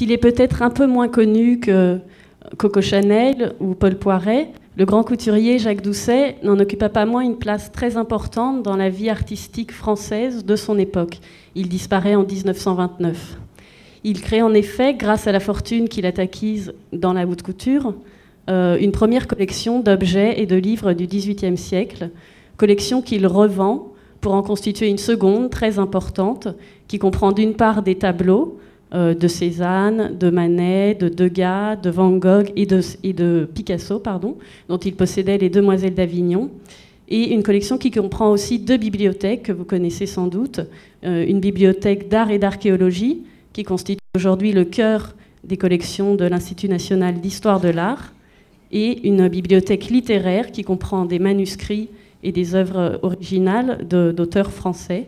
S'il est peut-être un peu moins connu que Coco Chanel ou Paul Poiret, le grand couturier Jacques Doucet n'en occupa pas moins une place très importante dans la vie artistique française de son époque. Il disparaît en 1929. Il crée en effet, grâce à la fortune qu'il a acquise dans la haute couture, euh, une première collection d'objets et de livres du XVIIIe siècle, collection qu'il revend pour en constituer une seconde très importante, qui comprend d'une part des tableaux, euh, de Cézanne, de Manet, de Degas, de Van Gogh et de, Picasso, pardon, dont il possédait les Demoiselles d'Avignon, et une collection qui comprend aussi deux bibliothèques que vous connaissez sans doute, euh, une bibliothèque d'art et d'archéologie qui constitue aujourd'hui le cœur des collections de l'Institut national d'histoire de l'art, et une bibliothèque littéraire qui comprend des manuscrits et des œuvres originales d'auteurs français,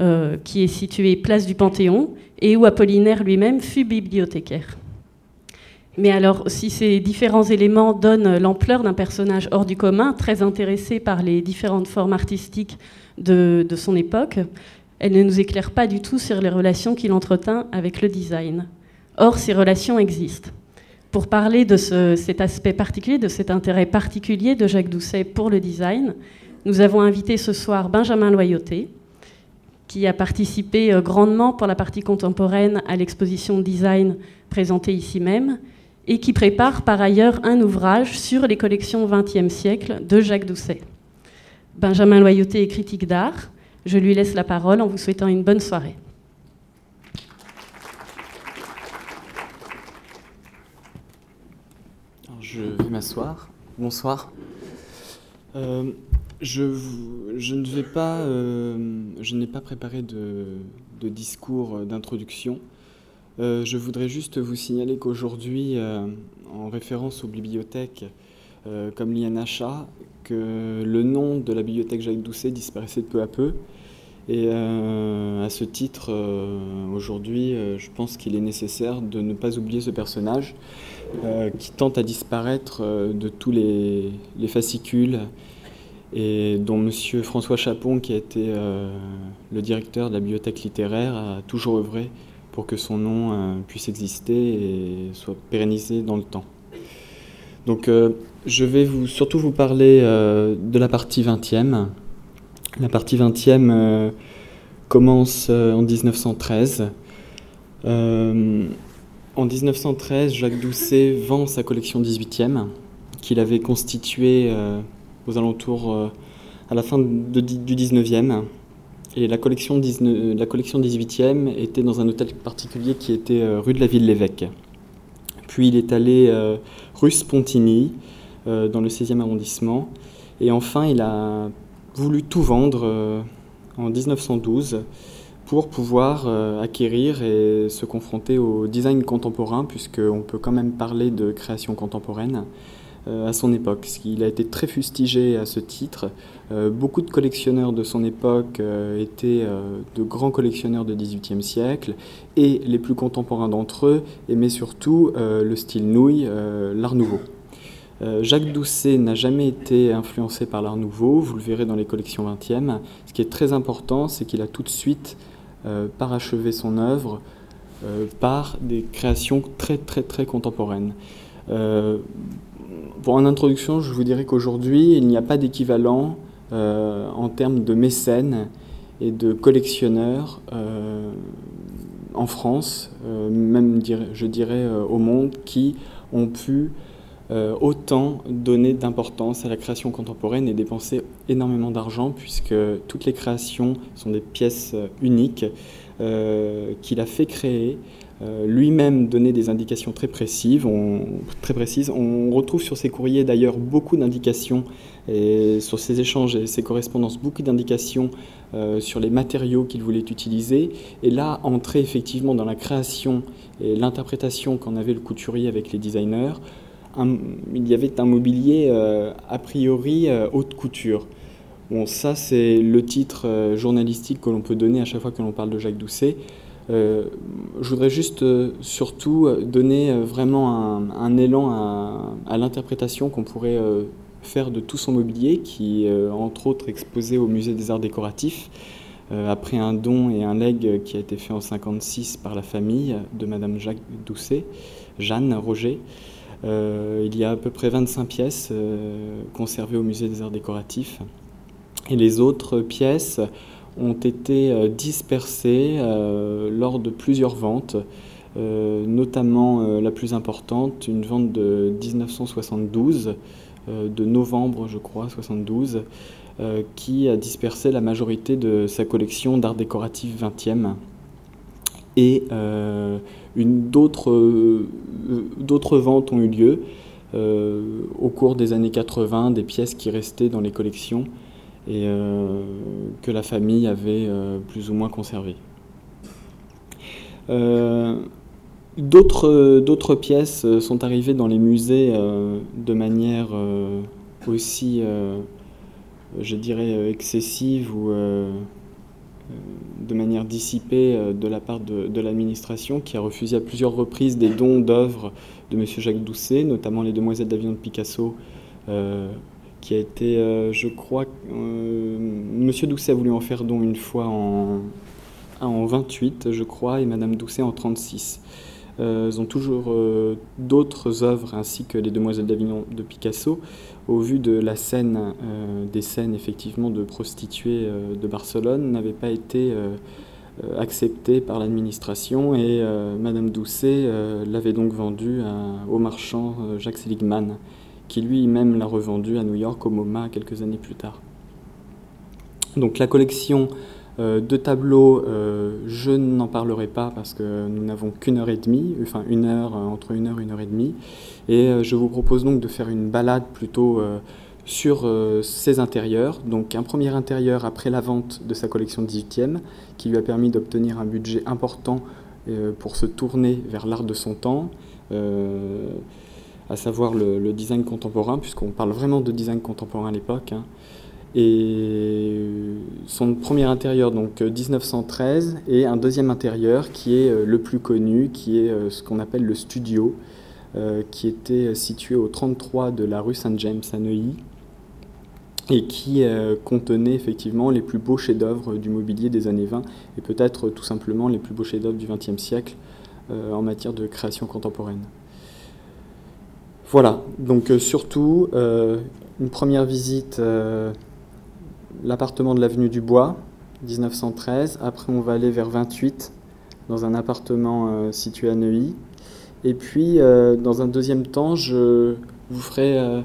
euh, qui est située place du Panthéon et où Apollinaire lui-même fut bibliothécaire. Mais alors, si ces différents éléments donnent l'ampleur d'un personnage hors du commun, très intéressé par les différentes formes artistiques de, son époque, elles ne nous éclairent pas du tout sur les relations qu'il entretint avec le design. Or, ces relations existent. Pour parler de cet aspect particulier, de cet intérêt particulier de Jacques Doucet pour le design, nous avons invité ce soir Benjamin Loyauté, qui a participé euh, grandement pour la partie contemporaine à l'exposition design présentée ici même, et qui prépare par ailleurs un ouvrage sur les collections XXe siècle de Jacques Doucet. Benjamin Loyauté est critique d'art. Je lui laisse la parole en vous souhaitant une bonne soirée. je vais m'asseoir. Bonsoir. Euh, je, ne vais pas, euh, je n'ai pas préparé de, discours d'introduction. Euh, je voudrais juste vous signaler qu'aujourd'hui, euh, en référence aux bibliothèques comme l'INHA, que le nom de la bibliothèque Jacques Doucet disparaissait de peu à peu. Et à ce titre, aujourd'hui, je pense qu'il est nécessaire de ne pas oublier ce personnage qui tente à disparaître de tous les fascicules et dont M. François Chapon, qui a été euh, le directeur de la bibliothèque littéraire, a toujours œuvré pour que son nom euh, puisse exister et soit pérennisé dans le temps. Donc euh, je vais vous, surtout vous parler de la partie 20e. La partie 20e commence en 1913. en 1913, Jacques Doucet vend sa collection 18e, qu'il avait constituée aux alentours, euh, à la fin du 19e. Et la collection, 19, la collection 18e était dans un hôtel particulier qui était euh, rue de la Ville-l'Évêque. Puis il est allé euh, rue Spontini, dans le 16e arrondissement. Et enfin, il a voulu tout vendre en 1912 pour pouvoir acquérir et se confronter au design contemporain, puisqu'on peut quand même parler de création contemporaine. Euh, à son époque. Il a été très fustigé à ce titre. Euh, beaucoup de collectionneurs de son époque euh, étaient de grands collectionneurs de XVIIIe siècle et les plus contemporains d'entre eux aimaient surtout le style nouille, l'art nouveau. Jacques Doucet n'a jamais été influencé par l'art nouveau, vous le verrez dans les collections 20e. Ce qui est très important, c'est qu'il a tout de suite parachevé son œuvre par des créations très très très contemporaines pour en introduction, je vous dirais qu'aujourd'hui, il n'y a pas d'équivalent euh, en termes de mécènes et de collectionneurs euh, en France, euh, même je dirais au monde, qui ont pu autant donner d'importance à la création contemporaine et dépenser énormément d'argent, puisque toutes les créations sont des pièces uniques qu'il a fait créer lui-même donnait des indications très précises. On, retrouve sur ses courriers d'ailleurs beaucoup d'indications et sur ses échanges et ses correspondances beaucoup d'indications euh, sur les matériaux qu'il voulait utiliser. Et là entrait effectivement dans la création et l'interprétation qu'en avait le couturier avec les designers. il y avait un mobilier euh, a priori haute couture. Bon, ça c'est le titre journalistique que l'on peut donner à chaque fois que l'on parle de Jacques Doucet. Euh, je voudrais juste euh, surtout euh, donner vraiment un, élan à, l'interprétation qu'on pourrait faire de tout son mobilier, qui est entre autres exposé au Musée des Arts Décoratifs. après un don et un legs qui a été fait en 56 par la famille de Madame Jacques Doucet, Jeanne Roger. il y a à peu près 25 pièces conservées au musée des arts décoratifs. Et les autres pièces ont été dispersées lors de plusieurs ventes euh, notamment euh, la plus importante, une vente de 1972, euh, de novembre je crois, 72, qui a dispersé la majorité de sa collection d'art décoratif 20e. Et d'autres ventes ont eu lieu au cours des années 80, des pièces qui restaient dans les collections et que la famille avait plus ou moins conservées. D'autres pièces euh, sont arrivées dans les musées euh, de manière euh, aussi, je dirais, excessive ou de manière dissipée de la part de, l'administration qui a refusé à plusieurs reprises des dons d'œuvres de M. Jacques Doucet, notamment les Demoiselles d'Avion de Picasso, qui a été, je crois, M. Doucet a voulu en faire don une fois en, en 28, je crois, et Mme Doucet en 36. Euh, ils ont toujours euh, d'autres œuvres, ainsi que les Demoiselles d'Avignon de Picasso, au vu de la scène, euh, des scènes effectivement de prostituées de Barcelone, n'avaient pas été acceptées par l'administration et Madame Doucet l'avait donc vendue au marchand Jacques Seligman, qui lui-même l'a revendue à New York au MoMA quelques années plus tard. Donc la collection euh, de tableaux, euh, je n'en parlerai pas parce que nous n'avons qu'une heure et demie, enfin une heure, euh, entre une heure et une heure et demie. Et je vous propose donc de faire une balade plutôt sur ces intérieurs. Donc un premier intérieur après la vente de sa collection 18e, qui lui a permis d'obtenir un budget important pour se tourner vers l'art de son temps, à savoir le, design contemporain, puisqu'on parle vraiment de design contemporain à l'époque. Hein. Et son premier intérieur, donc 1913, euh, et un deuxième intérieur qui est euh, le plus connu, qui est euh, ce qu'on appelle le studio, qui était situé au 33 de la rue Saint-James à Neuilly, et qui contenait effectivement les plus beaux chefs-d'œuvre du mobilier des années 20, et peut-être tout simplement les plus beaux chefs-d'œuvre du XXe siècle en matière de création contemporaine. Voilà, donc surtout une première visite l'appartement de l'avenue du Bois, 1913. Après, on va aller vers 28, dans un appartement euh, situé à Neuilly. Et puis, euh, dans un deuxième temps, je vous ferai euh,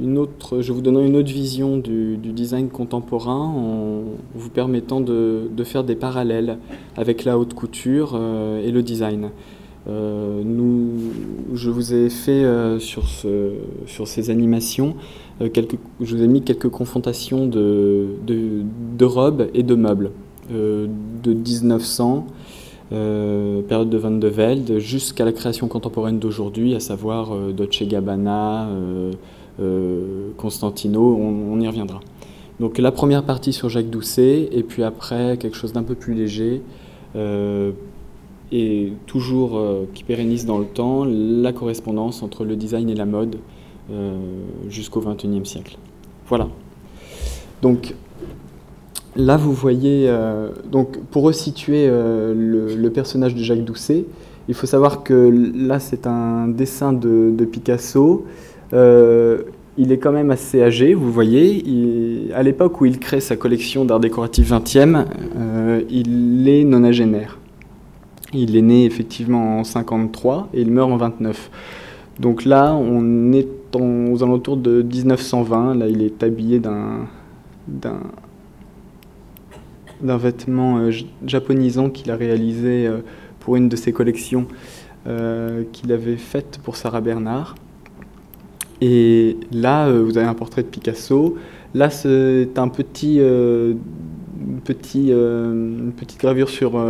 une autre, je vous donnerai une autre vision du, design contemporain en vous permettant de, faire des parallèles avec la haute couture et le design. Nous, je vous ai fait sur, ce, sur ces animations euh, je vous ai mis quelques confrontations de, robes et de meubles euh, de 1900, euh, période de Van de Velde, jusqu'à la création contemporaine d'aujourd'hui, à savoir Dolce Gabbana, Constantino, on, y reviendra. Donc la première partie sur Jacques Doucet, et puis après quelque chose d'un peu plus léger, et toujours qui pérennise dans le temps, la correspondance entre le design et la mode, euh, jusqu'au XXIe siècle. Voilà. Donc là, vous voyez, euh, donc pour resituer euh, le, personnage de Jacques Doucet, il faut savoir que là, c'est un dessin de, Picasso. il est quand même assez âgé, vous voyez. à l'époque où il crée sa collection d'art décoratif 20e, il est nonagénaire. Il est né effectivement en 53 et il meurt en 29. Donc là, on est aux alentours de 1920. Là, il est habillé d'un d'un vêtement euh, japonisant qu'il a réalisé euh, pour une de ses collections euh, qu'il avait faite pour Sarah Bernard. Et là, vous avez un portrait de Picasso. Là, c'est un petit, petit, une petite gravure sur,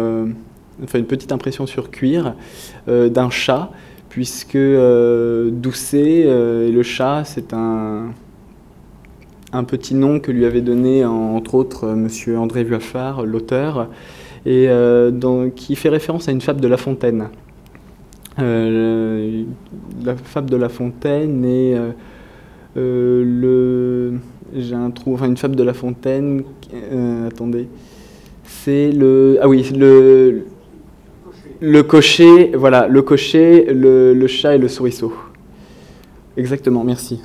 enfin une petite impression sur cuir d'un chat puisque euh, Doucet euh, et le chat, c'est un, un petit nom que lui avait donné entre autres euh, M. André Vuaffard, l'auteur, et qui fait référence à une fable de La Fontaine. la fable de La Fontaine est le, j'ai un trou, enfin une fable de La Fontaine. attendez. C'est le. Ah oui, le. Le cocher, voilà, le cocher, le, chat et le souriceau. Exactement, merci.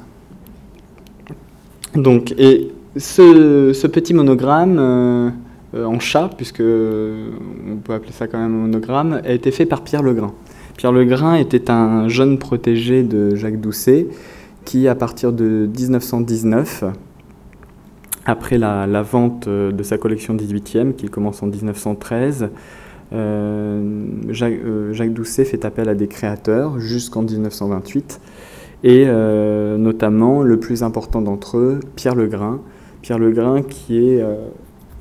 Donc, et ce, petit monogramme en chat, puisque on peut appeler ça quand même un monogramme, a été fait par Pierre Legrain. Pierre Legrain était un jeune protégé de Jacques Doucet qui, à partir de 1919, après la, vente de sa collection 18e, qui commence en 1913, euh, euh, Jacques, Doucet fait appel à des créateurs jusqu'en 1928, et euh, notamment le plus important d'entre eux, Pierre Legrain. Pierre Legrain qui est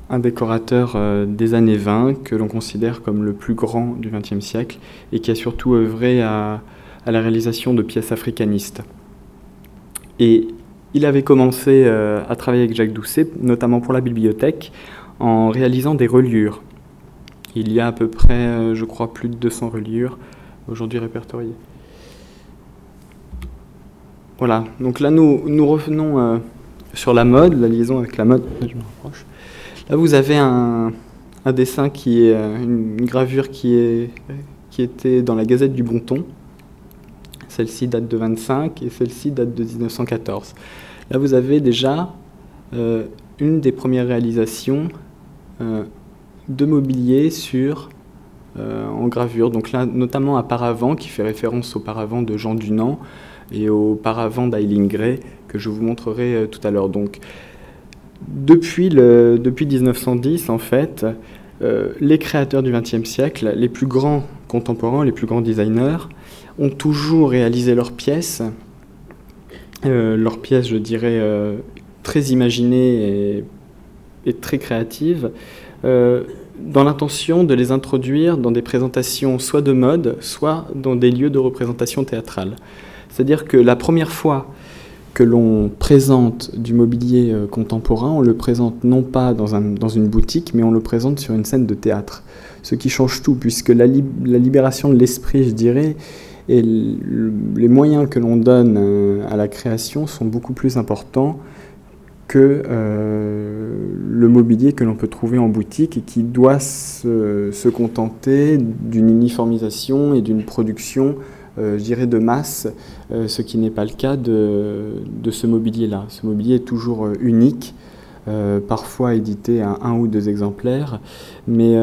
un décorateur des années 20 que l'on considère comme le plus grand du XXe siècle et qui a surtout œuvré à, la réalisation de pièces africanistes. Et il avait commencé à travailler avec Jacques Doucet, notamment pour la bibliothèque, en réalisant des reliures. Il y a à peu près, euh, je crois, plus de 200 reliures aujourd'hui répertoriées. Voilà, donc là nous, revenons sur la mode, la liaison avec la mode. Là, vous avez un, dessin qui est euh, une, gravure qui, est, qui était dans la Gazette du Bon Ton. Celle-ci date de 25 et celle-ci date de 1914. Là, vous avez déjà euh, une des premières réalisations euh, de mobilier sur en gravure. Donc là, notamment un paravent qui fait référence au paravent de Jean Dunant et au paravent d'Eileen Gray que je vous montrerai tout à l'heure. Donc depuis, le, depuis 1910, en fait, euh, les créateurs du XXe siècle, les plus grands contemporains, les plus grands designers, ont toujours réalisé leurs pièces, euh, leurs pièces, je dirais, euh, très imaginées et, très créatives, dans l'intention de les introduire dans des présentations soit de mode, soit dans des lieux de représentation théâtrale. C'est-à-dire que la première fois que l'on présente du mobilier euh, contemporain, on le présente non pas dans, un, dans, une boutique, mais on le présente sur une scène de théâtre. Ce qui change tout, puisque la, la libération de l'esprit, je dirais, et les moyens que l'on donne euh, à la création sont beaucoup plus importants que euh, le mobilier que l'on peut trouver en boutique et qui doit se, contenter d'une uniformisation et d'une production euh, je dirais, de masse, euh, ce qui n'est pas le cas de, ce mobilier-là. Ce mobilier est toujours unique, parfois édité à un ou deux exemplaires, mais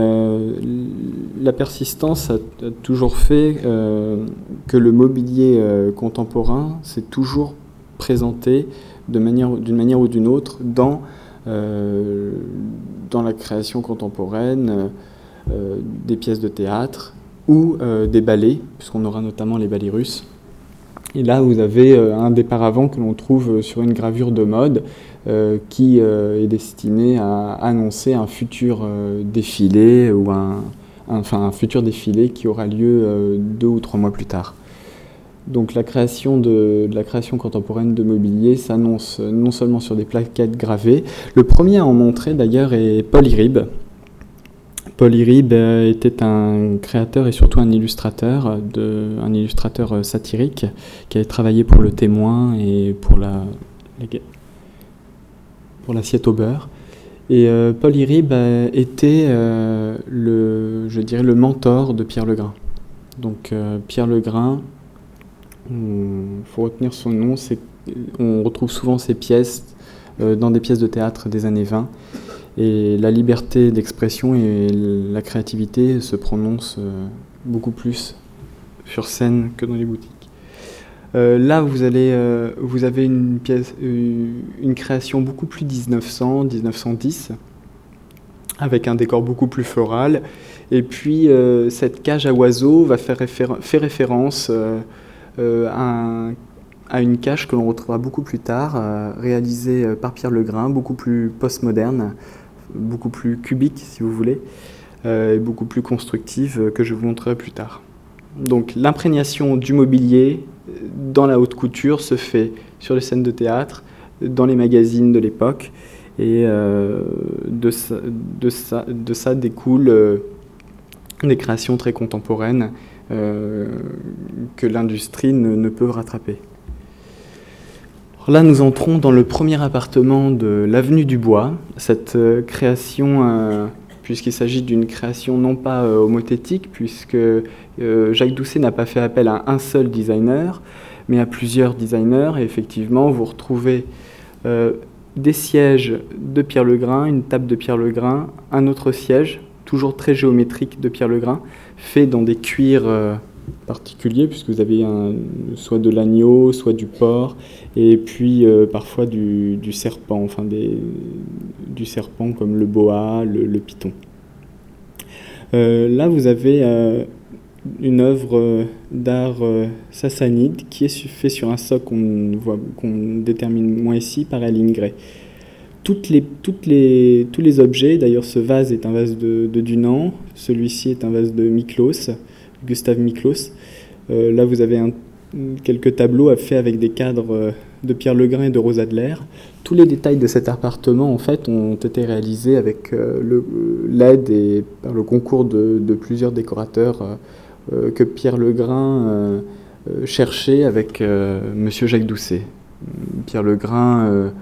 la persistance a, toujours fait que le mobilier contemporain s'est toujours présenté d'une manière, ou d'une autre dans, dans la création contemporaine des pièces de théâtre, ou euh, des ballets, puisqu'on aura notamment les ballets russes. Et là, vous avez euh, un des paravents que l'on trouve euh, sur une gravure de mode qui est destiné à annoncer un futur défilé ou un futur défilé qui aura lieu deux ou trois mois plus tard. Donc la création contemporaine de mobilier s'annonce non seulement sur des plaquettes gravées. Le premier à en montrer d'ailleurs est Paul Irib, Paul Irib euh, était un créateur et surtout un illustrateur, de, un illustrateur euh, satirique qui avait travaillé pour Le Témoin et pour la, pour l'assiette au beurre. Et euh, Paul Irib était le, je dirais, le mentor de Pierre Legrain. Donc Pierre Legrain, il faut retenir son nom, on retrouve souvent ses pièces dans des pièces de théâtre des années 20. Et la liberté d'expression et la créativité se prononcent euh, beaucoup plus sur scène que dans les boutiques. Euh, là, vous, allez, euh, vous avez une, pièce, une création beaucoup plus 1900, 1910, avec un décor beaucoup plus floral. Et puis, cette cage à oiseaux va faire, faire référence à, à, une cage que l'on retrouvera beaucoup plus tard, réalisée par Pierre Legrain, beaucoup plus postmoderne, beaucoup plus cubique, si vous voulez, euh, et beaucoup plus constructive euh, que je vous montrerai plus tard. Donc l'imprégnation du mobilier euh, dans la haute couture se fait sur les scènes de théâtre, dans les magazines de l'époque, et de, ça, de, ça, de, ça, découlent des créations très contemporaines que l'industrie ne, peut rattraper. là, nous entrons dans le premier appartement de l'avenue du Bois. Cette création, puisqu'il s'agit d'une création non pas homothétique, puisque Jacques Doucet n'a pas fait appel à un seul designer, mais à plusieurs designers. Et effectivement, vous retrouvez des sièges de Pierre Legrain, une table de Pierre Legrain, un autre siège, toujours très géométrique de Pierre Legrain, fait dans des cuirs euh, particuliers, puisque vous avez soit de l'agneau, soit du porc, et puis euh, parfois du, serpent, enfin du serpent comme le boa, le, python. Euh, là, vous avez une œuvre d'art sassanide qui est fait sur un socle qu'on détermine moins ici par Aline Gray toutes les, toutes les, tous les objets, d'ailleurs ce vase est un vase de, de Dunant, celui-ci est un vase de Miklos, Gustave Miklos. Euh, là vous avez quelques tableaux faits avec des cadres euh, de Pierre Legrain et de Rose Adler. Tous les détails de cet appartement en fait ont été réalisés avec euh, l'aide et par le concours de, de plusieurs décorateurs que Pierre Legrain cherchait avec Monsieur Jacques Doucet. Pierre Legrain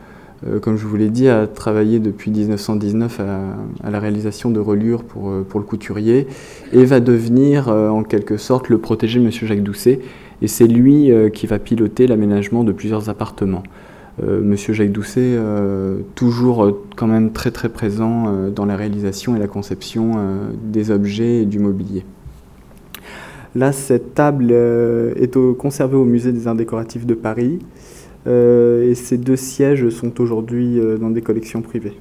euh, comme je vous l'ai dit, a travaillé depuis 1919 à, la réalisation de reliures pour, euh, pour, le couturier et va devenir euh, en quelque sorte le protégé de M. Jacques Doucet. Et c'est lui qui va piloter l'aménagement de plusieurs appartements. Monsieur Jacques Doucet, toujours quand même très très présent dans la réalisation et la conception des objets et du mobilier. Là, cette table est conservée au musée des Arts décoratifs de Paris. Euh, et ces deux sièges sont aujourd'hui euh, dans des collections privées.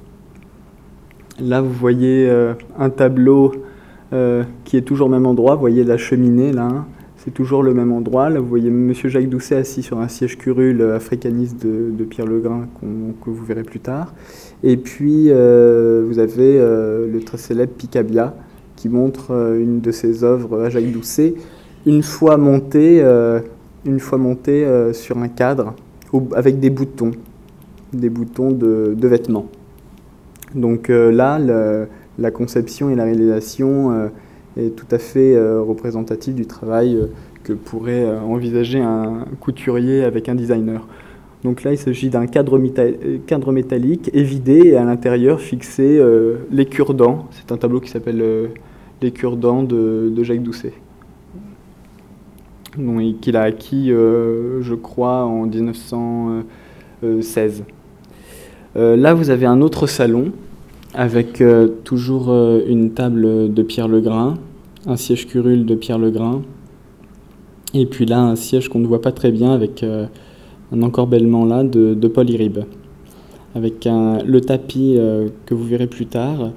Là, vous voyez euh, un tableau qui est toujours au même endroit. Vous voyez la cheminée, là, hein. c'est toujours le même endroit. Là, vous voyez M. Jacques Doucet assis sur un siège curule africaniste de, Pierre Legrain, que vous verrez plus tard. Et puis, vous avez le très célèbre Picabia, qui montre une de ses œuvres à Jacques Doucet, une fois montée, une fois montée sur un cadre avec des boutons, des boutons de, vêtements. Donc euh, là, la conception et la réalisation euh, est tout à fait euh, représentative du travail que pourrait envisager un couturier avec un designer. Donc là, il s'agit d'un cadre, cadre, métallique évidé et à l'intérieur fixé les cure-dents. C'est un tableau qui s'appelle Les cure-dents de, de Jacques Doucet qu'il a acquis, euh, je crois, en 1916. Euh, là, vous avez un autre salon avec euh, toujours une table de Pierre Legrain, un siège curule de Pierre Legrain, et puis là, un siège qu'on ne voit pas très bien avec un encorbellement là de, Paul Iribe. Avec le tapis que vous verrez plus tard,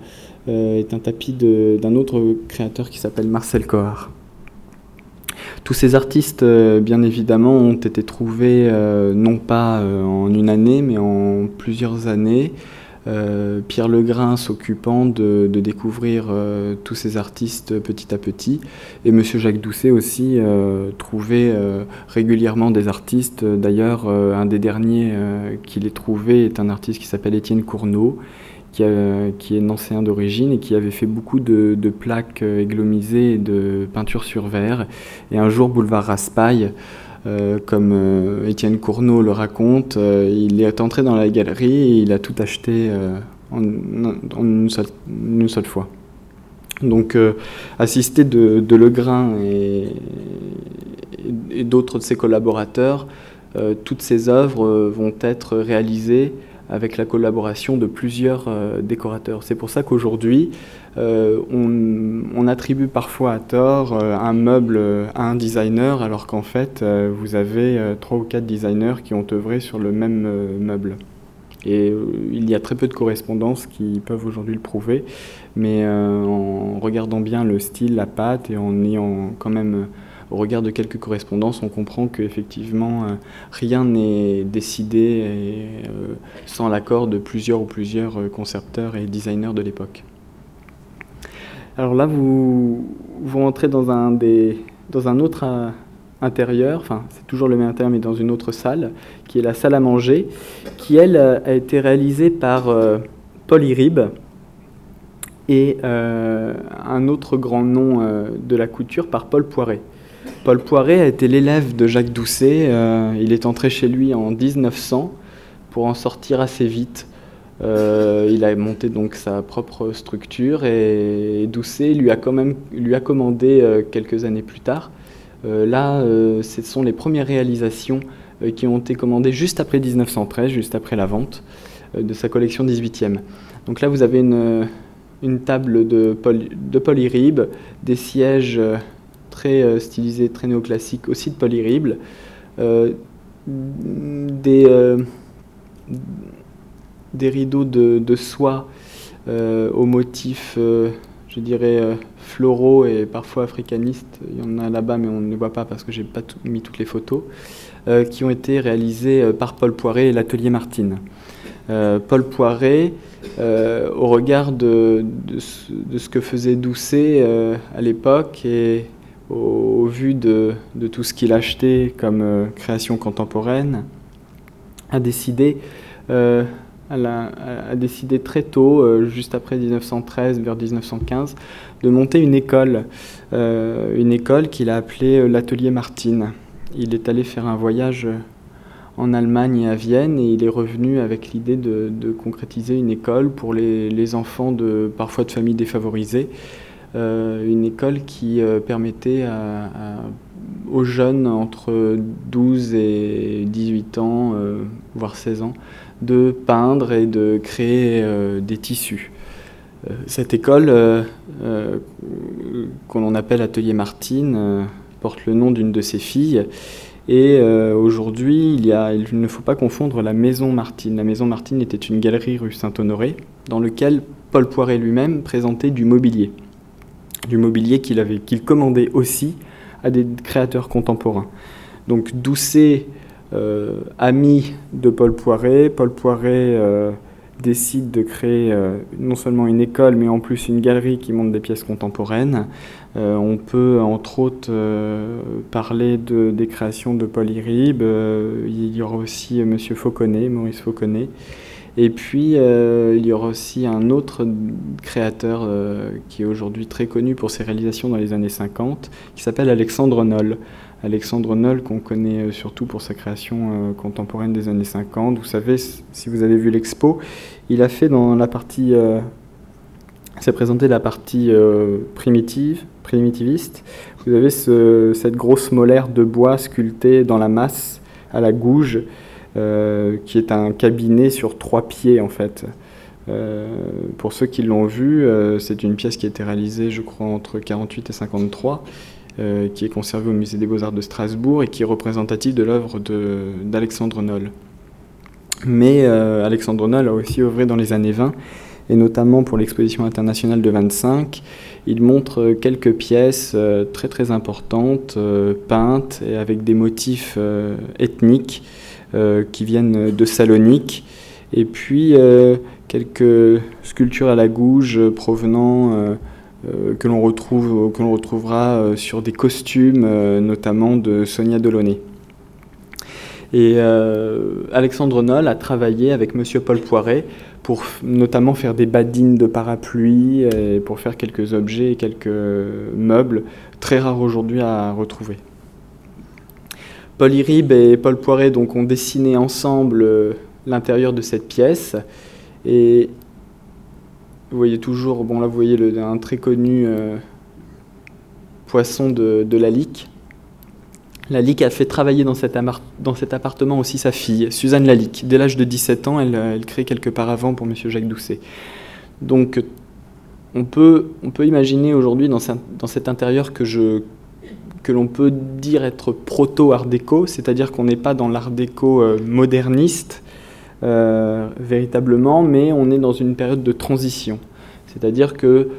est un tapis d'un autre créateur qui s'appelle Marcel Cohard. Tous ces artistes, euh, bien évidemment, ont été trouvés euh, non pas euh, en une année, mais en plusieurs années. Pierre Legrain s'occupant de, découvrir tous ces artistes petit à petit, et Monsieur Jacques Doucet aussi trouvait régulièrement des artistes. D'ailleurs, un des derniers qu'il ait trouvé est un artiste qui s'appelle Étienne Cournot, qui, est nancéen d'origine et qui avait fait beaucoup de, plaques euh, églomisées et de peintures sur verre. Et un jour, boulevard Raspail, euh, comme euh, Étienne Cournot le raconte, il est entré dans la galerie et il a tout acheté en, une, seule, fois. Donc, assisté de, Legrain et d'autres de ses collaborateurs, toutes ces œuvres vont être réalisées avec la collaboration de plusieurs euh, décorateurs. C'est pour ça qu'aujourd'hui, euh, on, attribue parfois à tort euh, un meuble à un designer, alors qu'en fait, vous avez trois ou quatre designers qui ont œuvré sur le même meuble. Et il y a très peu de correspondances qui peuvent aujourd'hui le prouver, mais en regardant bien le style, la pâte et en ayant quand même au regard de quelques correspondances, on comprend qu'effectivement, euh, rien n'est décidé euh, sans l'accord de plusieurs ou plusieurs euh, concepteurs et designers de l'époque. Alors là, vous, vous entrez dans un, des, dans un autre intérieur, enfin c'est toujours le même intérieur mais dans une autre salle, qui est la salle à manger, qui elle a été réalisée par Paul Irib et un autre grand nom de la couture par Paul Poiret. Paul Poiret a été l'élève de Jacques Doucet. il est entré chez lui en 1900 pour en sortir assez vite. il a monté donc sa propre structure et Doucet lui a commandé quelques années plus tard. là, ce sont les premières réalisations qui ont été commandées juste après 1913, juste après la vente de sa collection 18e. Donc là, vous avez une, table de, Paul, des sièges euh, très euh, stylisés, très néoclassiques, aussi de Polyribe, euh, des, des rideaux de, soie aux motifs, je dirais, floraux et parfois africanistes. Il y en a là-bas, mais on ne les voit pas parce que j'ai pas mis toutes les photos, qui ont été réalisés par Paul Poiret et l'atelier Martine. Paul Poiret euh, au regard de, ce, que faisait Doucet euh, à l'époque et au, vu de, tout ce qu'il achetait comme euh, création contemporaine, a décidé, a, décidé très tôt, juste après 1913, vers 1915, de monter une école, une école qu'il a appelée l'Atelier Martine. Il est allé faire un voyage en Allemagne et à Vienne et il est revenu avec l'idée de, concrétiser une école pour les, enfants de parfois de familles défavorisées, euh, une école qui euh, permettait aux jeunes entre 12 et 18 ans, euh, voire 16 ans, de peindre et de créer des tissus. Cette école, qu'on appelle Atelier Martine, porte le nom d'une de ses filles et euh, aujourd'hui, il, il, ne faut pas confondre la Maison Martine. La Maison Martine était une galerie rue Saint-Honoré dans laquelle Paul Poiret lui-même présentait du mobilier. Du mobilier qu'il avait, qu'il commandait aussi à des créateurs contemporains. Donc Doucet, euh, ami de Paul Poiret, Paul Poiret euh, décide de créer non seulement une école, mais en plus une galerie qui montre des pièces contemporaines. Euh, on peut entre autres euh, parler de, des créations de Paul Iribe. Euh, il y aura aussi M. Fauconnet, Maurice Fauconnet. Et puis il y aura aussi un autre créateur qui est aujourd'hui très connu pour ses réalisations dans les années 50, qui s'appelle Alexandre Noll. Alexandre Noll, qu'on connaît surtout pour sa création contemporaine des années 50. Vous savez, si vous avez vu l'expo, il a fait dans la partie c'est présenté la partie primitive, primitiviste, vous avez cette grosse molaire de bois sculptée dans la masse à la gouge, euh, qui est un cabinet sur trois pieds en fait. Euh, pour ceux qui l'ont vu, euh, c'est une pièce qui a été réalisée, je crois, entre 48 et 53, qui est conservée au Musée des Beaux-Arts de Strasbourg et qui est représentative de l'œuvre d'Alexandre Noll. Mais Alexandre Noll a aussi œuvré dans les années 20 et notamment pour l'exposition internationale de 25, il montre quelques pièces euh, très très importantes, euh, peintes et avec des motifs euh, ethniques qui viennent de Salonique, et puis quelques sculptures à la gouge provenant que l'on retrouve que l'on retrouvera sur des costumes, notamment de Sonia Delaunay. Et Alexandre Noll a travaillé avec Monsieur Paul Poiret pour notamment faire des badines de parapluie, pour faire quelques objets et quelques meubles très rares aujourd'hui à retrouver. Paul Irib et Paul Poiret ont dessiné ensemble euh, l'intérieur de cette pièce. Et vous voyez toujours, bon là vous voyez un très connu euh, poisson de, de la a fait travailler dans cet, appartement aussi sa fille, Suzanne Lalique. Dès l'âge de 17 ans, elle, elle, crée quelques paravents pour M. Jacques Doucet. Donc, on peut, imaginer aujourd'hui dans, cet intérieur que, je, que l'on peut dire être proto-art déco, c'est-à-dire qu'on n'est pas dans l'art déco euh, moderniste euh, véritablement, mais on est dans une période de transition. C'est-à-dire que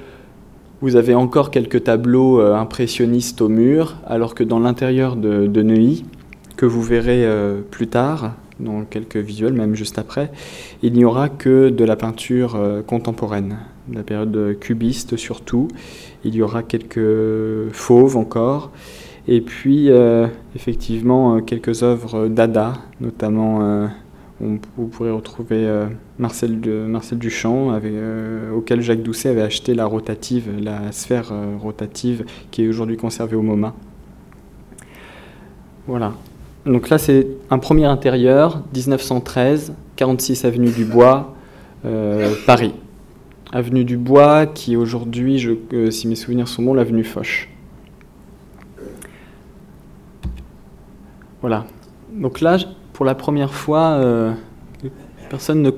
vous avez encore quelques tableaux euh, impressionnistes au mur, alors que dans l'intérieur de, Neuilly, que vous verrez plus tard, dans quelques visuels, même juste après, il n'y aura que de la peinture contemporaine, la période cubiste surtout. Il y aura quelques fauves encore, et puis effectivement quelques œuvres d'Ada, notamment vous pourrez retrouver euh, Marcel, Duchamp, euh, auquel Jacques Doucet avait acheté la rotative, la sphère euh, rotative qui est aujourd'hui conservée au MoMA. Voilà. Donc là, c'est un premier intérieur, 1913, 46 avenue du Bois, euh, Paris. Avenue du Bois, qui aujourd'hui, euh, si mes souvenirs sont bons, l'avenue Foch. Voilà. Donc là, pour la première fois, euh, personne ne.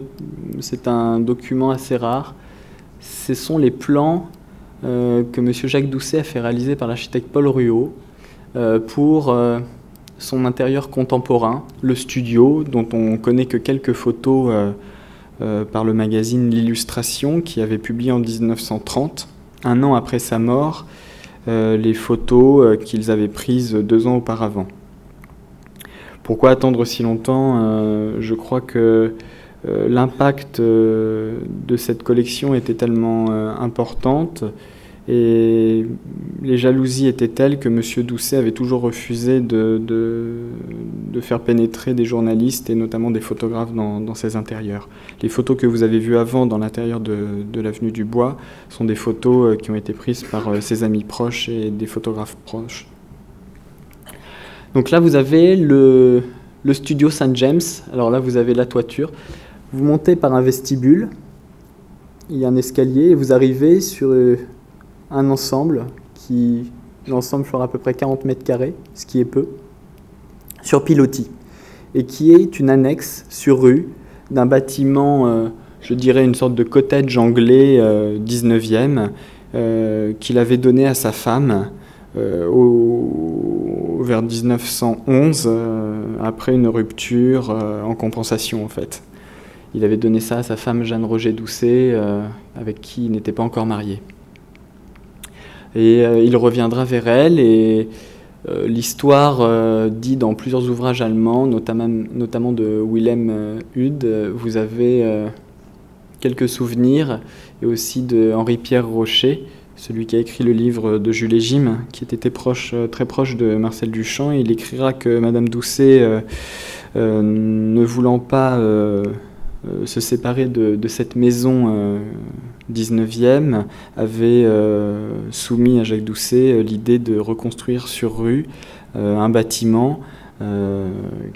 C'est un document assez rare. Ce sont les plans que M. Jacques Doucet a fait réaliser par l'architecte Paul Ruot pour son intérieur contemporain, le studio, dont on connaît que quelques photos euh, euh, par le magazine L'Illustration, qui avait publié en 1930, un an après sa mort, euh, les photos qu'ils avaient prises deux ans auparavant. Pourquoi attendre si longtemps Je crois que l'impact de cette collection était tellement importante et les jalousies étaient telles que M. Doucet avait toujours refusé de, de, faire pénétrer des journalistes et notamment des photographes dans, ses intérieurs. Les photos que vous avez vues avant dans l'intérieur de, de l'avenue du Bois sont des photos euh, qui ont été prises par euh, ses amis proches et des photographes proches. Donc là, vous avez le, le studio Saint James. Alors là, vous avez la toiture. Vous montez par un vestibule. Il y a un escalier et vous arrivez sur euh, un ensemble qui, l'ensemble fera à peu près 40 mètres carrés, ce qui est peu, sur pilotis, et qui est une annexe sur rue d'un bâtiment, euh, je dirais une sorte de cottage anglais 19e, euh, euh, qu'il avait donné à sa femme au, vers 1911, après une rupture en compensation en fait. Il avait donné ça à sa femme Jeanne Roger Doucet, avec qui il n'était pas encore marié. Et euh, il reviendra vers elle et euh, l'histoire euh, dit dans plusieurs ouvrages allemands, notamment, de Willem Hude, vous avez quelques souvenirs, et aussi de Henri-Pierre Rocher, celui qui a écrit le livre de Jules et Jim, qui était proche, très proche de Marcel Duchamp. il écrira que Madame Doucet, ne voulant pas se séparer de, cette maison 19e, avait euh, soumis à Jacques Doucet euh, l'idée de reconstruire sur rue euh, un bâtiment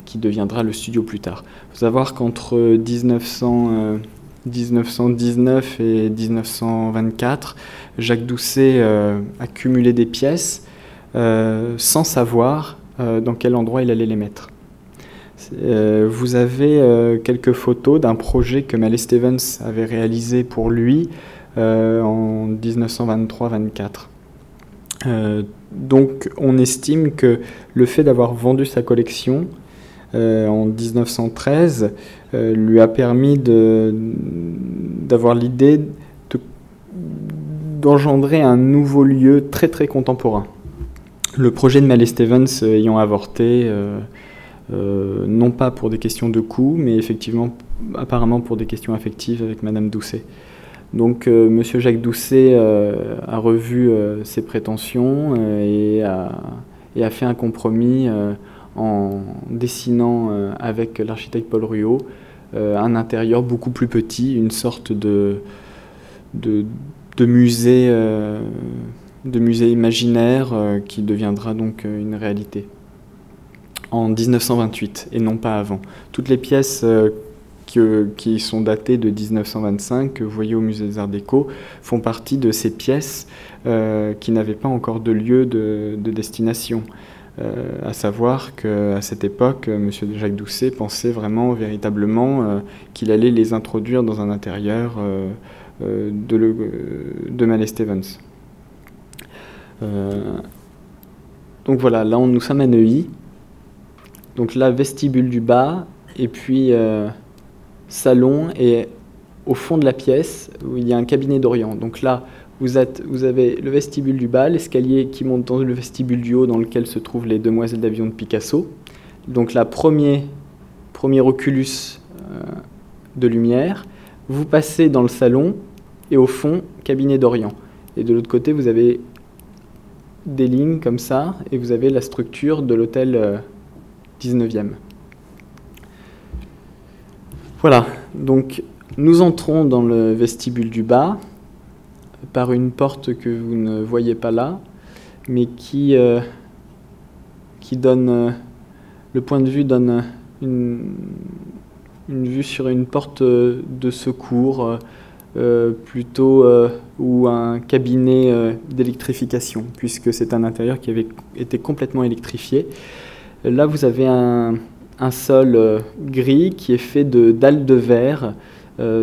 qui deviendra le studio plus tard. Il faut savoir qu'entre 1919 et 1924, Jacques Doucet a cumulé des pièces sans savoir dans quel endroit il allait les mettre. Vous avez quelques photos d'un projet que Malé Stevens avait réalisé pour lui euh, en 1923-24. Euh, donc on estime que le fait d'avoir vendu sa collection euh, en 1913 lui a permis d'avoir l'idée d'engendrer un nouveau lieu très très contemporain. Le projet de Malé Stevens ayant avorté, non pas pour des questions de coût, mais effectivement apparemment pour des questions affectives avec Madame Doucet. Donc euh, M. Jacques Doucet euh, a revu euh, ses prétentions et a, fait un compromis en dessinant avec l'architecte Paul Ruot un intérieur beaucoup plus petit, une sorte de musée imaginaire qui deviendra donc une réalité en 1928 et non pas avant. Toutes les pièces qui sont datées de 1925, que vous voyez au musée des Arts Déco, font partie de ces pièces euh, qui n'avaient pas encore de lieu de, destination. Euh, à savoir qu'à cette époque, M. Jacques Doucet pensait vraiment, véritablement, euh, qu'il allait les introduire dans un intérieur de, de Mallet Stevens. donc voilà, là on nous sommes à Neuilly. Donc là, vestibule du bas, et puis salon et au fond de la pièce, où il y a un cabinet d'Orient. Donc là, vous, êtes, vous, avez le vestibule du bas, l'escalier qui monte dans le vestibule du haut dans lequel se trouvent les demoiselles d'avion de Picasso. Donc là, premier, premier oculus euh, de lumière. Vous passez dans le salon et au fond, cabinet d'Orient. Et de l'autre côté, vous avez des lignes comme ça et vous avez la structure de l'hôtel 19e. Euh, voilà, donc nous entrons dans le vestibule du bas par une porte que vous ne voyez pas là, mais qui, euh, donne euh, le point de vue donne une, vue sur une porte de secours plutôt ou un cabinet d'électrification, puisque c'est un intérieur qui avait été complètement électrifié. Là, vous avez un, sol gris qui est fait de dalles de verre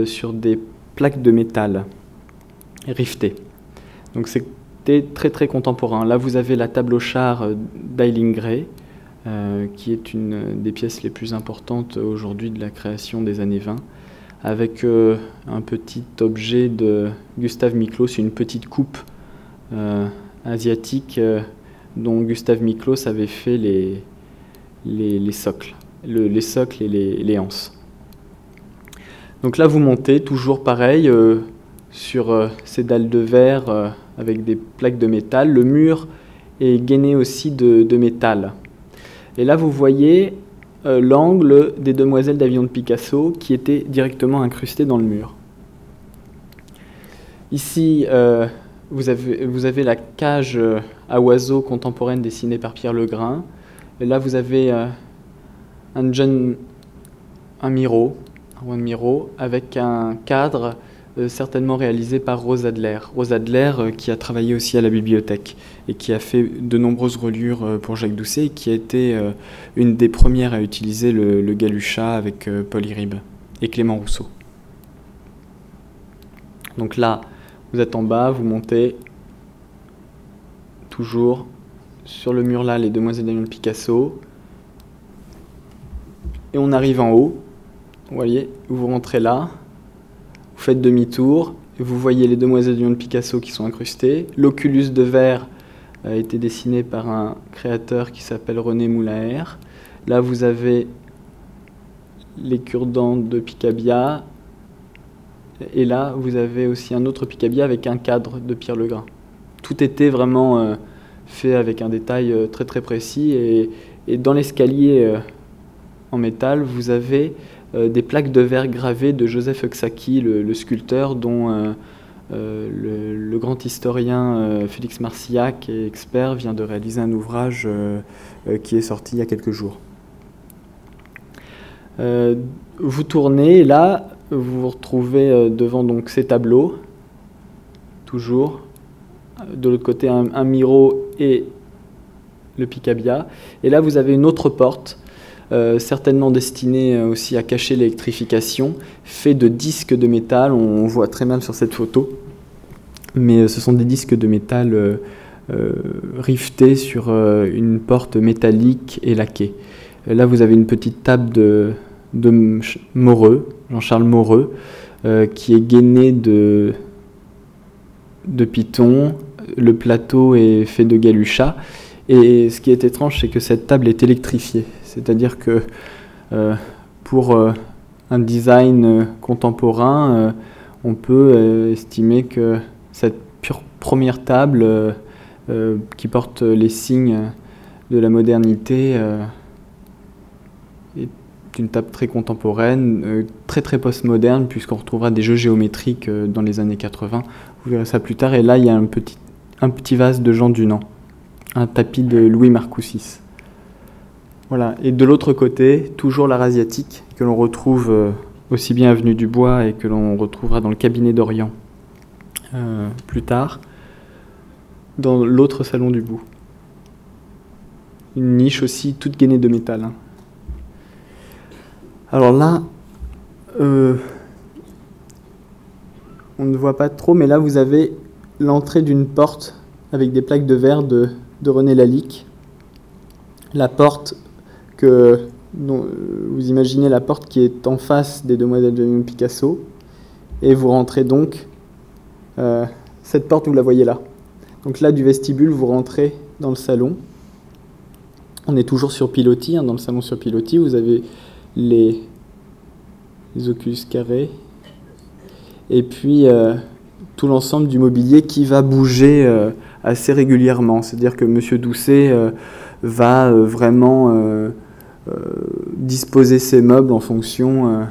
sur des plaques de métal riftées. Donc c'était très très contemporain. Là, vous avez la table au char euh, d'Eiling euh, qui est une des pièces les plus importantes aujourd'hui de la création des années 20, avec euh, un petit objet de Gustave Miklos, une petite coupe asiatique dont Gustave Miklos avait fait les, les, socles, les socles et les, les anses. Donc là, vous montez, toujours pareil, sur ces dalles de verre avec des plaques de métal. Le mur est gainé aussi de, métal. Et là, vous voyez euh, l'angle des demoiselles d'avion de Picasso qui était directement incrusté dans le mur. Ici, euh, vous, avez, vous, avez, la cage euh, à oiseaux contemporaine dessinée par Pierre Legrain. Et là, vous avez un jeune, un Miro, un Miro, avec un cadre euh, certainement réalisé par Rose Adler. Rose Adler euh, qui a travaillé aussi à la bibliothèque et qui a fait de nombreuses reliures euh, pour Jacques Doucet et qui a été une des premières à utiliser le, le Galuchat avec Paul Irib et Clément Rousseau. Donc là, vous êtes en bas, vous montez toujours sur le mur là, les Demoiselles de Picasso. Et on arrive en haut. Vous voyez, vous rentrez là. Vous faites demi-tour, et vous voyez les demoiselles de Picasso qui sont incrustées. L'oculus de verre a été dessiné par un créateur qui s'appelle René Moulaer. Là, vous avez les cure-dents de Picabia. Et là, vous avez aussi un autre Picabia avec un cadre de Pierre Legrain. Tout était vraiment euh, fait avec un détail euh, très très précis. Et, dans l'escalier euh, en métal, vous avez euh, des plaques de verre gravées de Joseph Uxaki, le, sculpteur dont le, grand historien Félix Marcillac, expert, vient de réaliser un ouvrage qui est sorti il y a quelques jours. vous tournez là, vous vous retrouvez devant donc ces tableaux, toujours. De l'autre côté, un, Miro et le Picabia. Et là, vous avez une autre porte euh, certainement destiné euh, aussi à cacher l'électrification, fait de disques de métal, on, voit très mal sur cette photo, mais euh, ce sont des disques de métal riftés sur une porte métallique et laquée. Là, vous avez une petite table de, Moreux, Jean-Charles Moreux, qui est gainé de, de python. Le plateau est fait de galucha. Et ce qui est étrange, c'est que cette table est électrifiée. C'est-à-dire que euh, pour euh, un design euh, contemporain, on peut estimer que cette pure première table qui porte les signes de la modernité est une table très contemporaine, très très postmoderne, puisqu'on retrouvera des jeux géométriques dans les années 80. Vous verrez ça plus tard. Et là, il y a un petit, un petit vase de Jean Dunant, un tapis de Louis Marcoussis. Voilà. Et de l'autre côté, toujours l'art asiatique, que l'on retrouve euh, aussi bien avenue du Bois et que l'on retrouvera dans le cabinet d'Orient euh, plus tard, dans l'autre salon du bout. Une niche aussi toute gainée de métal. Hein. Alors là, euh, on ne voit pas trop, mais là vous avez l'entrée d'une porte avec des plaques de verre de, René Lalique. La porte que vous imaginez la porte qui est en face des Demoiselles de Picasso, et vous rentrez donc, euh, cette porte, vous la voyez là. Donc là, du vestibule, vous rentrez dans le salon. On est toujours sur pilotis, hein, dans le salon sur pilotis, vous avez les, les carrés, et puis euh, tout l'ensemble du mobilier qui va bouger euh, assez régulièrement. C'est-à-dire que M. Doucet va vraiment euh, disposer ses meubles en fonction euh,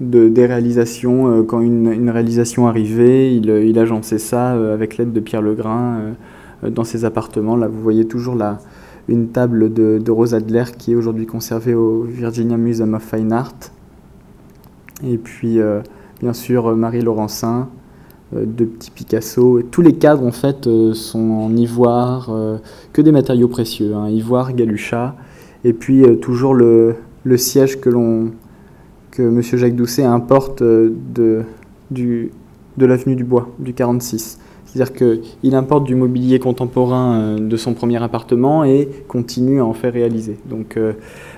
de, des réalisations. Euh, quand une, réalisation arrivait, il, il agençait ça avec l'aide de Pierre Legrain dans ses appartements. Là, vous voyez toujours une table de, de Rose Adler qui est aujourd'hui conservée au Virginia Museum of Fine Art. Et puis, bien sûr, Marie Laurencin, de petits Picasso. Tous les cadres, en fait, sont en ivoire, que des matériaux précieux, hein, ivoire, galucha. Et puis, toujours le, siège que M. Jacques Doucet importe de, de l'avenue du Bois, du 46. C'est-à-dire qu'il importe du mobilier contemporain euh, de son premier appartement et continue à en faire réaliser. Donc euh,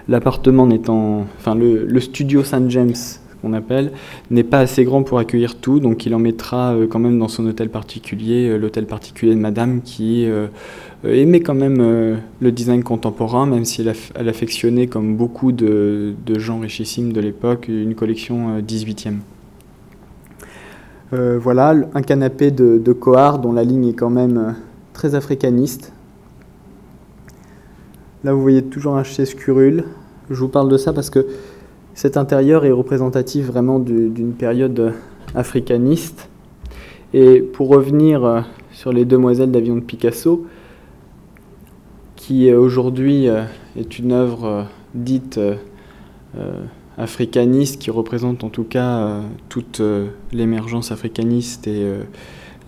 l'appartement n'étant, enfin le, studio Saint James qu'on appelle, n'est pas assez grand pour accueillir tout, donc il en mettra euh, quand même dans son hôtel particulier, l'hôtel particulier de Madame, qui aimait quand même le design contemporain, même si elle, affectionnait, comme beaucoup de, gens richissimes de l'époque, une collection 18e. Euh, voilà, un canapé de, de dont la ligne est quand même euh, très africaniste. Là, vous voyez toujours un chez Scurul. Je vous parle de ça parce que cet intérieur est représentatif vraiment d'une période africaniste. Et pour revenir euh, sur les Demoiselles d'avion de Picasso, qui aujourd'hui est une œuvre dite africaniste qui représente en tout cas euh, toute euh, l'émergence africaniste et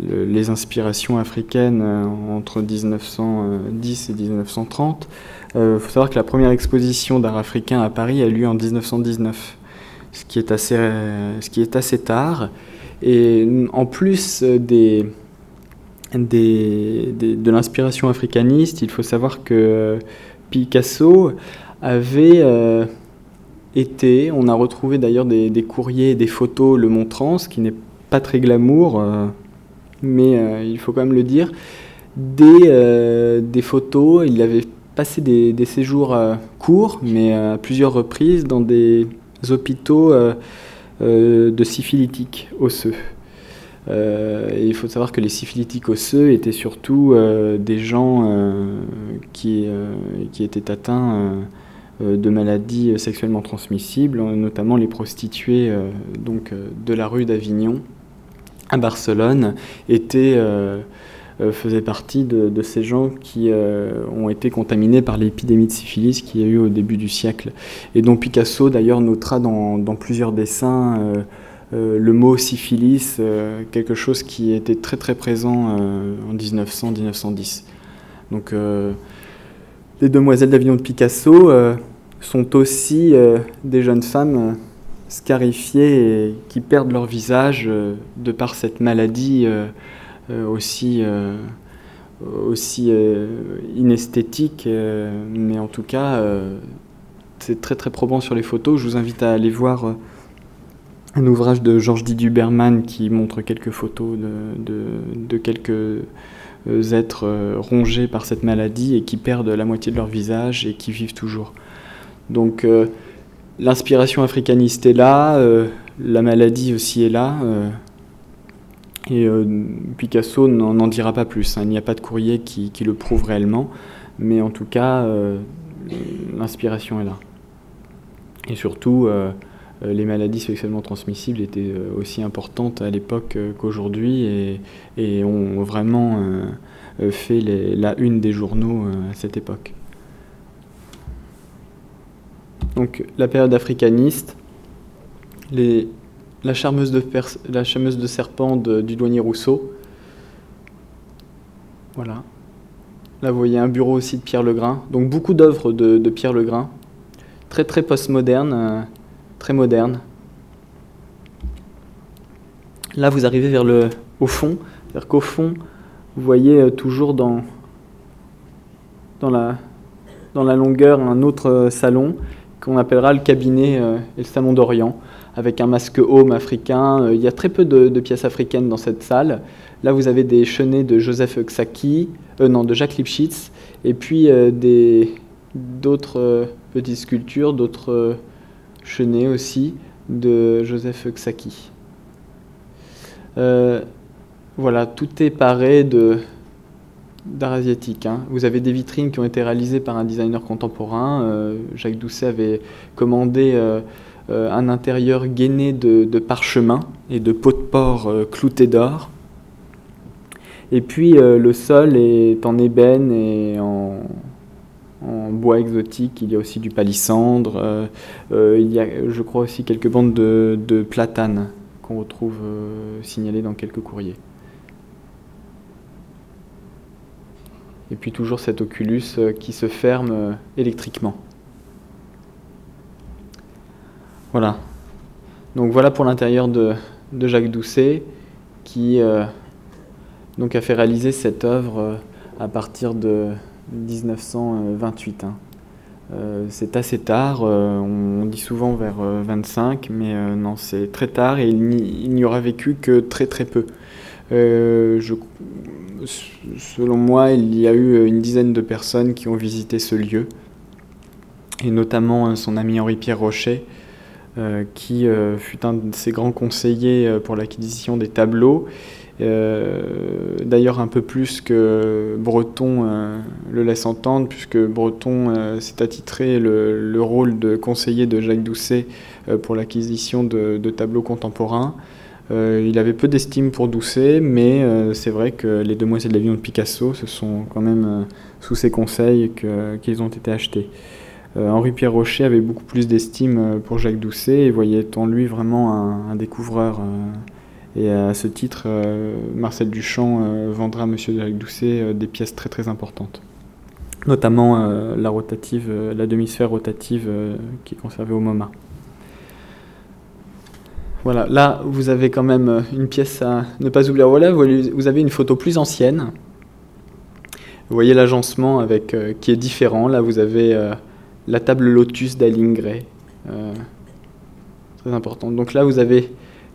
euh, les inspirations africaines entre 1910 et 1930. Il faut savoir que la première exposition d'art africain à Paris a lieu en 1919, ce qui est assez, ce qui est assez tard. Et en plus des, des, de l'inspiration africaniste, il faut savoir que Picasso avait été. On a retrouvé d'ailleurs des, courriers des photos le montrant, ce qui n'est pas très glamour, euh, mais euh, il faut quand même le dire. Des, euh, des photos, il avait passé des, séjours courts, mais à plusieurs reprises, dans des hôpitaux de syphilitiques osseux. il faut savoir que les syphilitiques osseux étaient surtout des gens qui, qui étaient atteints euh, de maladies sexuellement transmissibles, notamment les prostituées euh, donc, euh, de la rue d'Avignon Barcelone étaient, faisaient partie de, ces gens qui ont été contaminés par l'épidémie de syphilis qu'il y a eu au début du siècle. Et dont Picasso d'ailleurs notera dans, plusieurs dessins le mot syphilis, quelque chose qui était très très présent en 1900-1910. Donc les demoiselles d'Avignon de Picasso euh, sont aussi euh, des jeunes femmes euh, scarifiées et qui perdent leur visage de par cette maladie aussi, aussi inesthétique, mais en tout cas, c'est très très probant sur les photos. Je vous invite à aller voir un ouvrage de Georges Didier Berman qui montre quelques photos de, de quelques euh, êtres euh, rongés par cette maladie et qui perdent la moitié de leur visage et qui vivent toujours. Donc euh, l'inspiration africaniste est là, la maladie aussi est là. Et Picasso n'en dira pas plus. Hein. Il n'y a pas de courrier qui, le prouve réellement. Mais en tout cas, l'inspiration est là. Et surtout, les maladies sexuellement transmissibles étaient aussi importantes à l'époque qu'aujourd'hui et, ont vraiment euh, fait la une des journaux euh, à cette époque. Donc la période africaniste, la, charmeuse de serpent du douanier Rousseau. Voilà. Là, vous voyez un bureau aussi de Pierre Legrain. Donc beaucoup d'œuvres de, Pierre Legrain. Très très postmoderne, euh, très moderne. Là, vous arrivez vers le, au fond. C'est-à-dire qu'au fond, vous voyez euh, toujours dans, dans, la, dans la longueur un autre euh, salon qu'on appellera le cabinet euh, et le salon d'Orient, avec un masque home africain. Il y a très peu de, pièces africaines dans cette salle. Là, vous avez des chenets de Joseph Xaki, non, de Jacques Lipschitz, et puis des, d'autres petites sculptures, d'autres chenets aussi de Joseph Xaki. Voilà, tout est paré de d'art asiatique. Hein. Vous avez des vitrines qui ont été réalisées par un designer contemporain. Euh, Jacques Doucet avait commandé euh, euh, un intérieur gainé de, parchemin et de pots de porc cloutés d'or. Et puis le sol est en ébène et en, bois exotique, il y a aussi du palissandre, il y a je crois aussi quelques bandes de, de platane qu'on retrouve signalées dans quelques courriers. Et puis toujours cet oculus qui se ferme électriquement. Voilà. Donc voilà pour l'intérieur de, Jacques Doucet, qui euh, donc a fait réaliser cette œuvre euh, à partir de 1928. Hein. Euh, c'est assez tard, on dit souvent vers 25, mais non, c'est très tard et il n'y aura vécu que très très peu. Selon moi, il y a eu une dizaine de personnes qui ont visité ce lieu, et notamment son ami Henri-Pierre Rocher, euh, qui euh, fut un de ses grands conseillers euh, pour l'acquisition des tableaux. D'ailleurs un peu plus que Breton le laisse entendre, puisque Breton s'est attitré le, rôle de conseiller de Jacques Doucet pour l'acquisition de, tableaux contemporains. Il avait peu d'estime pour Doucet, mais c'est vrai que les Demoiselles de de Picasso, ce sont quand même sous ses conseils qu'ils ont été achetés. Euh, Henri-Pierre Rocher avait beaucoup plus d'estime euh, pour Jacques Doucet et voyait en lui vraiment un, découvreur. Euh, et à ce titre, Marcel Duchamp vendra à Monsieur Jacques Doucet des pièces très très importantes notamment la rotative, la demi-sphère rotative qui est conservée au MoMA. Voilà, là vous avez quand même une pièce à ne pas oublier. Voilà, vous avez une photo plus ancienne. Vous voyez l'agencement avec qui est différent. Là vous avez la table Lotus d'Aline euh, très importante. Donc là, vous avez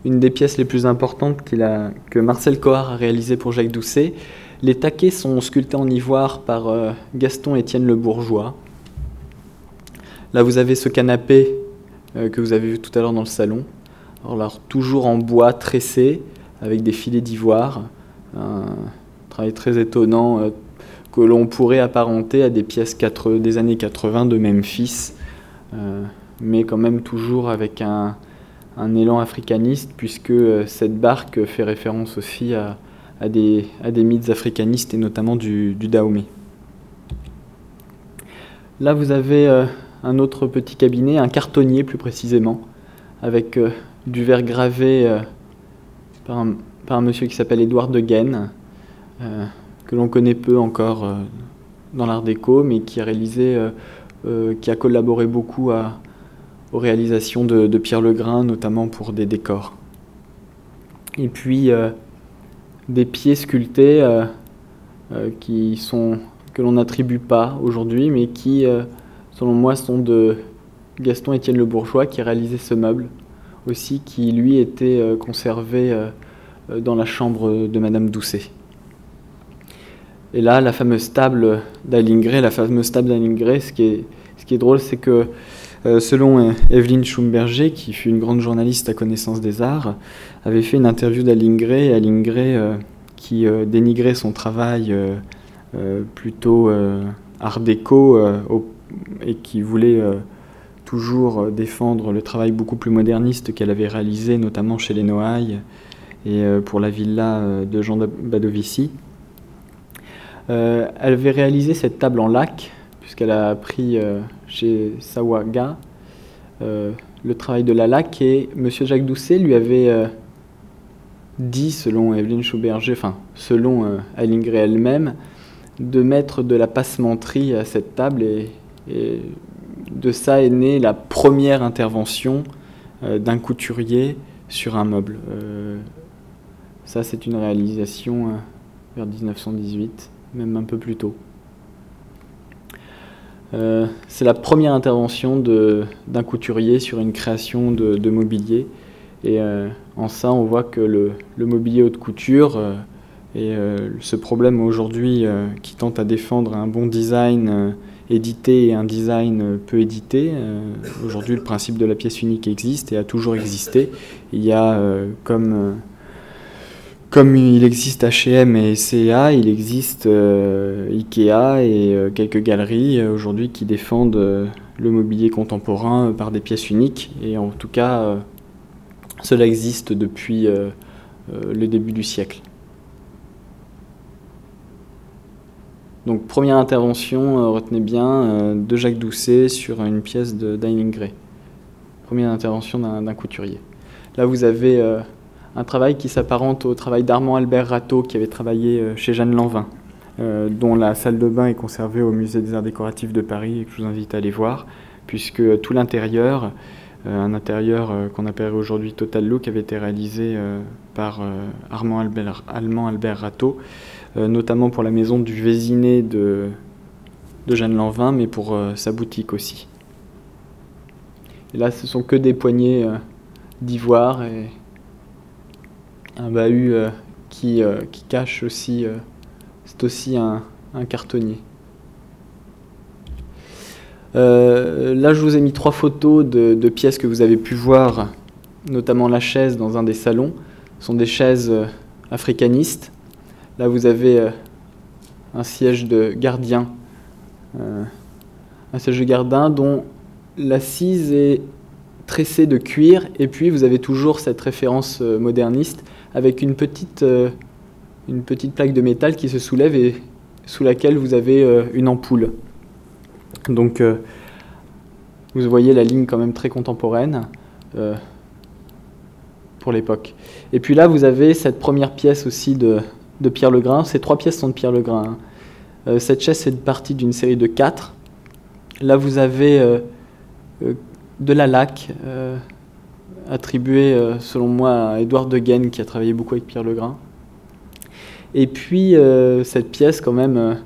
une des pièces les plus importantes que Marcel Coard a réalisé pour Jacques Doucet. Les taquets sont sculptés en ivoire par euh, Gaston Étienne Le Bourgeois. Là, vous avez ce canapé euh, que vous avez vu tout à l'heure dans le salon. Alors toujours en bois tressé, avec des filets d'ivoire. Un travail très étonnant, que l'on pourrait apparenter à des pièces des années 80 de Memphis, euh, mais quand même toujours avec un, élan africaniste, puisque euh, cette barque fait référence aussi à, des, mythes africanistes et notamment du, Dahomey. Là, vous avez euh, un autre petit cabinet, un cartonnier plus précisément, avec du verre gravé par un, monsieur qui s'appelle Édouard de Gaine que l'on connaît peu encore euh, dans l'art déco, mais qui a réalisé, euh, euh, qui a collaboré beaucoup aux réalisations de, Pierre Legrain, notamment pour des décors. Et puis des pieds sculptés que l'on n'attribue pas aujourd'hui, mais qui, selon moi, sont de Gaston Étienne Le Bourgeois qui a réalisé ce meuble aussi, qui lui était conservé dans la chambre de Madame Doucet. Et là, la fameuse table d'Alingré, la fameuse table d'Alingré, ce qui est, ce qui est drôle, c'est que euh, selon euh, Evelyne Schumberger, qui fut une grande journaliste à connaissance des arts, avait fait une interview d'Alingré, et Alingré, euh, qui dénigrait son travail plutôt art déco et qui voulait toujours défendre le travail beaucoup plus moderniste qu'elle avait réalisé, notamment chez les Noailles et pour la villa de Jean Badovici. Euh, elle avait réalisé cette table en lac, puisqu'elle a appris euh, chez Sawaga euh, le travail de la laque, et M. Jacques Doucet lui avait dit, selon Evelyne Schauberger, enfin, selon Aline elle-même, de mettre de la passementerie à cette table, et de ça est née la première intervention d'un couturier sur un meuble. ça, c'est une réalisation vers 1918 même un peu plus tôt. Euh, c'est la première intervention d'un couturier sur une création de, mobilier. Et euh, en ça, on voit que le, mobilier haute couture euh, et ce problème aujourd'hui qui tente à défendre un bon design édité et un design peu édité. aujourd'hui, le principe de la pièce unique existe et a toujours existé. Il y a comme comme il existe H&M et CA, il existe euh, Ikea et euh, quelques galeries euh, aujourd'hui qui défendent le mobilier contemporain par des pièces uniques. Et en tout cas, cela existe depuis le début du siècle. Donc première intervention, retenez bien, de Jacques Doucet sur une pièce de Dining Gray. Première intervention d'un couturier. Là, vous avez un travail qui s'apparente au travail d'Armand Albert Rateau, qui avait travaillé chez Jeanne Lanvin, dont la salle de bain est conservée au Musée des Arts Décoratifs de Paris et que je vous invite à aller voir, puisque tout l'intérieur euh, un intérieur euh, qu'on appellerait aujourd'hui Total Look avait été réalisé euh, par Armand Albert, Allemand Albert Rateau, notamment pour la maison du Vésiné de, de Jeanne Lanvin, mais pour sa boutique aussi. Et là, ce sont que des poignées d'ivoire et un bahut qui, qui, cache aussi, c'est aussi un cartonnier. Euh, là, je vous ai mis trois photos de, pièces que vous avez pu voir, notamment la chaise dans un des salons. Ce sont des chaises euh, africanistes. Là, vous avez euh, un siège de gardien, un siège de gardien dont l'assise est tressée de cuir, et puis vous avez toujours cette référence moderniste avec une petite, plaque de métal qui se soulève et sous laquelle vous avez une ampoule. Donc, euh, vous voyez la ligne quand même très contemporaine euh, pour l'époque. Et puis là, vous avez cette première pièce aussi de, Pierre Legrain. Ces trois pièces sont de Pierre Legrain. Hein. Euh, cette chaise fait partie d'une série de quatre. Là, vous avez de la laque attribuée, selon moi, à Édouard de qui a travaillé beaucoup avec Pierre Legrain. Et puis, cette pièce, quand même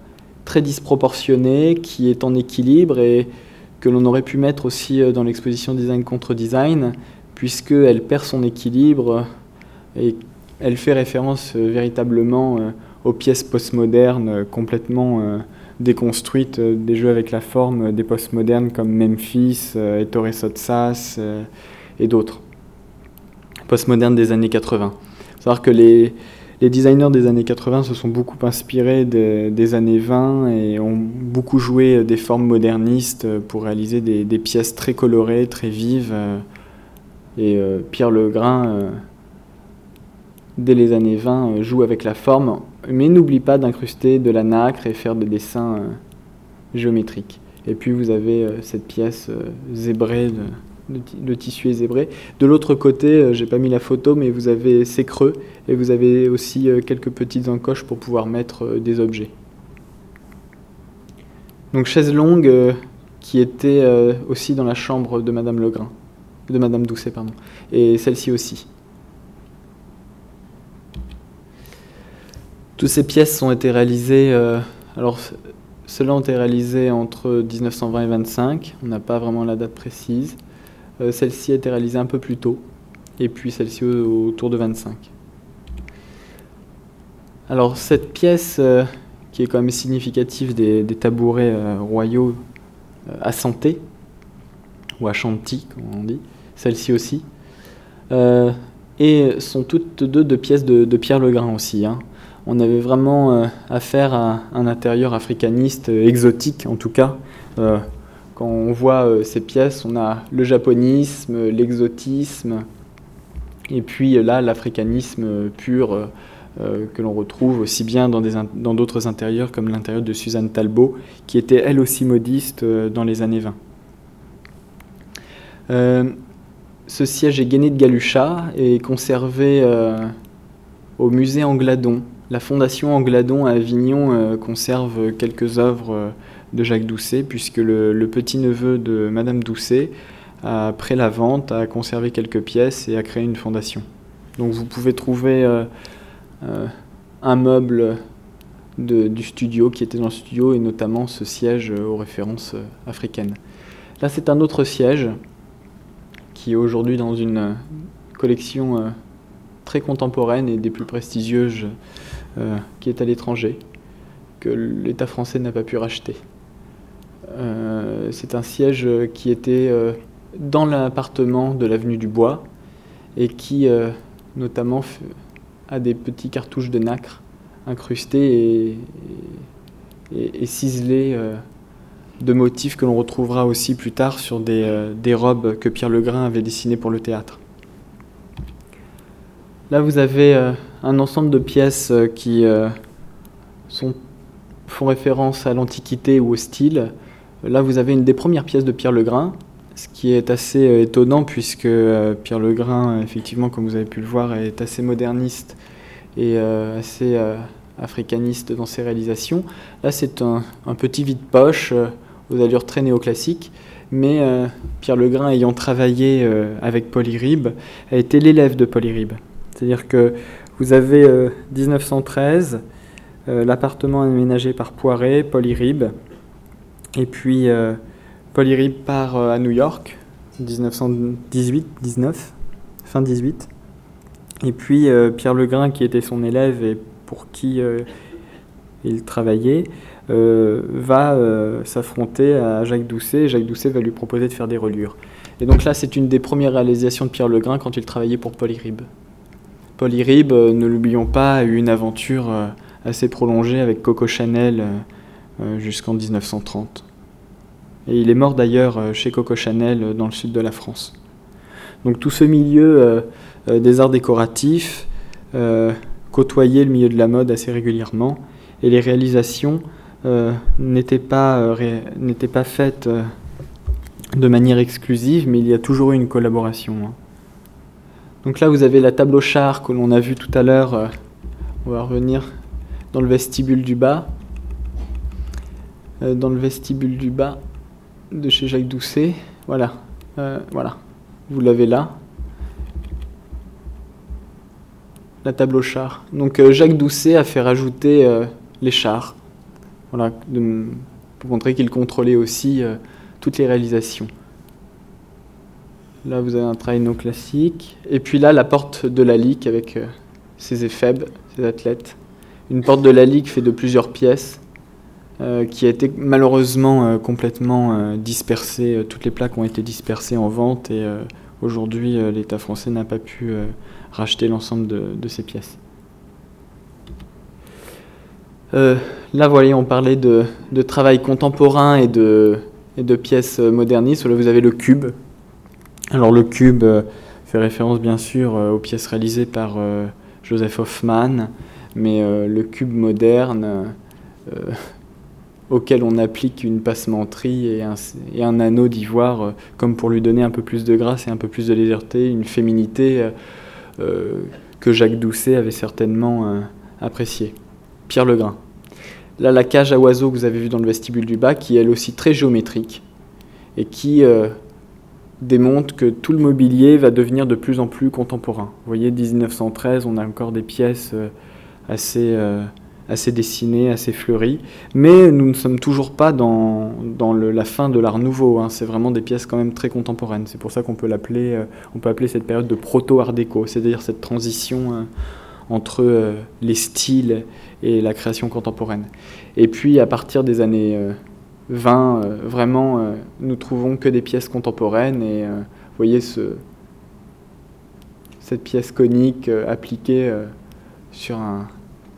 très disproportionnée, qui est en équilibre et que l'on aurait pu mettre aussi euh, dans l'exposition design contre design, puisqu'elle perd son équilibre et elle fait référence euh, véritablement euh, aux pièces postmodernes complètement déconstruites des jeux avec la forme des postmodernes comme Memphis, Ettore Sotsas et d'autres. Postmodernes des années 80. savoir que les, les designers des années 80 se sont beaucoup inspirés des années 20 et ont beaucoup joué des formes modernistes pour réaliser des, pièces très colorées, très vives. Euh, et euh, Pierre Legrain, euh, dès les années 20, joue avec la forme, mais n'oublie pas d'incruster de la nacre et faire des dessins géométriques. Et puis vous avez cette pièce zébrée de, tissu zébré. De l'autre côté, euh, j'ai pas mis la photo, mais vous avez ces creux et vous avez aussi euh, quelques petites encoches pour pouvoir mettre euh, des objets. Donc chaise longue qui était aussi dans la chambre de Madame Legrain, de Madame Doucet pardon, et celle-ci aussi. Toutes ces pièces ont été réalisées. alors, ceux-là ont été réalisés entre 1920 et 25. On n'a pas vraiment la date précise. Euh, celle-ci a été réalisée un peu plus tôt, et puis celle-ci autour de 25. Alors cette pièce, euh, qui est quand même significative des, tabourets euh, royaux à santé, ou à chanty, comme on dit, celle-ci aussi, et sont toutes deux de pièces de, Pierre Legrain aussi. Hein. On avait vraiment affaire à un intérieur africaniste, exotique en tout cas, quand on voit euh, ces pièces, on a le japonisme, l'exotisme, et puis euh, là, l'africanisme pur euh, que l'on retrouve aussi bien dans d'autres intérieurs comme l'intérieur de Suzanne Talbot, qui était elle aussi modiste dans les années 20. ce siège est gainé de Galucha et conservé au musée Angladon. La fondation Angladon à Avignon conserve quelques œuvres de Jacques Doucet, puisque le, petit-neveu de Madame Doucet, après la vente, a conservé quelques pièces et a créé une fondation. Donc vous pouvez trouver euh, euh, un meuble du studio qui était dans le studio et notamment ce siège aux références euh, africaines. Là c'est un autre siège qui est aujourd'hui dans une collection très contemporaine et des plus prestigieuses qui est à l'étranger, que l'État français n'a pas pu racheter. Euh, c'est un siège qui était euh, dans l'appartement de l'avenue du Bois et qui euh, notamment a des petits cartouches de nacre incrustés et, ciselés de motifs que l'on retrouvera aussi plus tard sur des, des, robes que Pierre Legrain avait dessinées pour le théâtre. Là, vous avez un ensemble de pièces qui sont font référence à l'Antiquité ou au style. Là, vous avez une des premières pièces de Pierre Legrain, ce qui est assez étonnant puisque Pierre Legrain, effectivement, comme vous avez pu le voir, est assez moderniste et assez africaniste dans ses réalisations. Là, c'est un, petit vide-poche aux allures très néoclassiques mais euh, Pierre Legrain, ayant travaillé euh, avec Polyrib, a été l'élève de Polyrib. C'est-à-dire que vous avez 1913, euh, l'appartement aménagé par Poiret, Polyrib, et puis Polyrib part à New York, 1918, 19, fin 18. Et puis Pierre Legrain, qui était son élève et pour qui il travaillait, euh, va euh, s'affronter à Jacques Doucet. Jacques Doucet va lui proposer de faire des reliures. Et donc là, c'est une des premières réalisations de Pierre Legrain quand il travaillait pour Polyrib. Polyrib, euh, ne l'oublions pas, a eu une aventure assez prolongée avec Coco Chanel jusqu'en 1930. Et il est mort d'ailleurs chez Coco Chanel dans le sud de la France. Donc tout ce milieu des arts décoratifs côtoyait le milieu de la mode assez régulièrement et les réalisations euh, n'était pas, euh, pas faite euh, de manière exclusive, mais il y a toujours eu une collaboration. Donc là, vous avez la table au char que l'on a vue tout à l'heure. on va revenir dans le vestibule du bas. dans le vestibule du bas de chez Jacques Doucet. Voilà. voilà. Vous l'avez là. La table au char. Donc Jacques Doucet a fait rajouter les chars voilà, pour montrer qu'il contrôlait aussi euh, toutes les réalisations. Là, vous avez un non classique. Et puis là, la porte de la ligue avec euh, ses éphèbes, ses athlètes. Une porte de la ligue faite de plusieurs pièces, euh, qui a été malheureusement complètement dispersée. Toutes les plaques ont été dispersées en vente et aujourd'hui, l'État français n'a pas pu racheter l'ensemble de ces pièces. Euh, là, voilà, on parlait de, travail contemporain et de, pièces modernistes. Là, vous avez le cube. Alors, le cube euh, fait référence, bien sûr, euh, aux pièces réalisées par Joseph Hoffman, mais le cube moderne auquel on applique une passementerie et un, anneau d'ivoire, comme pour lui donner un peu plus de grâce et un peu plus de légèreté, une féminité que Jacques Doucet avait certainement appréciée. Pierre Legrain. Là, la cage à oiseaux que vous avez vue dans le vestibule du bas, qui est elle aussi très géométrique et qui euh, démontre que tout le mobilier va devenir de plus en plus contemporain. Vous voyez, 1913, on a encore des pièces euh, assez, euh, assez dessinées, assez fleuries, mais nous ne sommes toujours pas dans, dans la fin de l'art nouveau. Hein. C'est vraiment des pièces quand même très contemporaines. C'est pour ça qu'on peut l'appeler, on peut appeler cette période de proto-art déco, c'est-à-dire cette transition entre les styles et la création contemporaine. Et puis à partir des années 20, euh, euh, vraiment, euh, nous trouvons que des pièces contemporaines et vous voyez ce, cette pièce conique appliquée sur, un,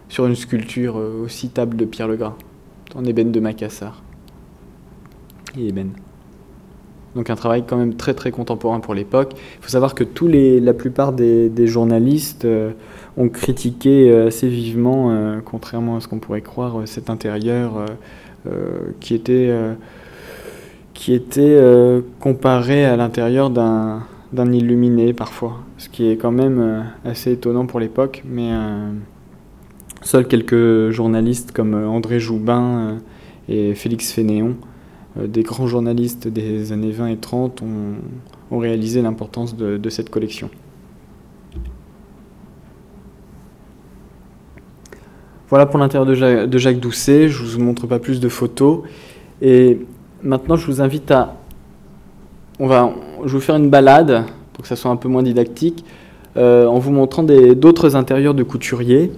sur une sculpture aussi table de Pierre Legras, en ébène de Macassar. Et ébène. Donc un travail quand même très très contemporain pour l'époque. Il faut savoir que tous les, la plupart des, journalistes ont critiqué euh, assez vivement, euh, contrairement à ce qu'on pourrait croire, euh, cet intérieur qui était, qui était comparé à l'intérieur d'un d'un illuminé parfois, ce qui est quand même assez étonnant pour l'époque, mais seuls quelques journalistes comme André Joubin et Félix Fénéon, des grands journalistes des années 20 et 30, ont, ont réalisé l'importance de cette collection. Voilà pour l'intérieur de, Jacques, Doucet. Je ne vous montre pas plus de photos. Et maintenant, je vous invite à. On va, je vais vous faire une balade pour que ça soit un peu moins didactique, euh, en vous montrant d'autres intérieurs de couturiers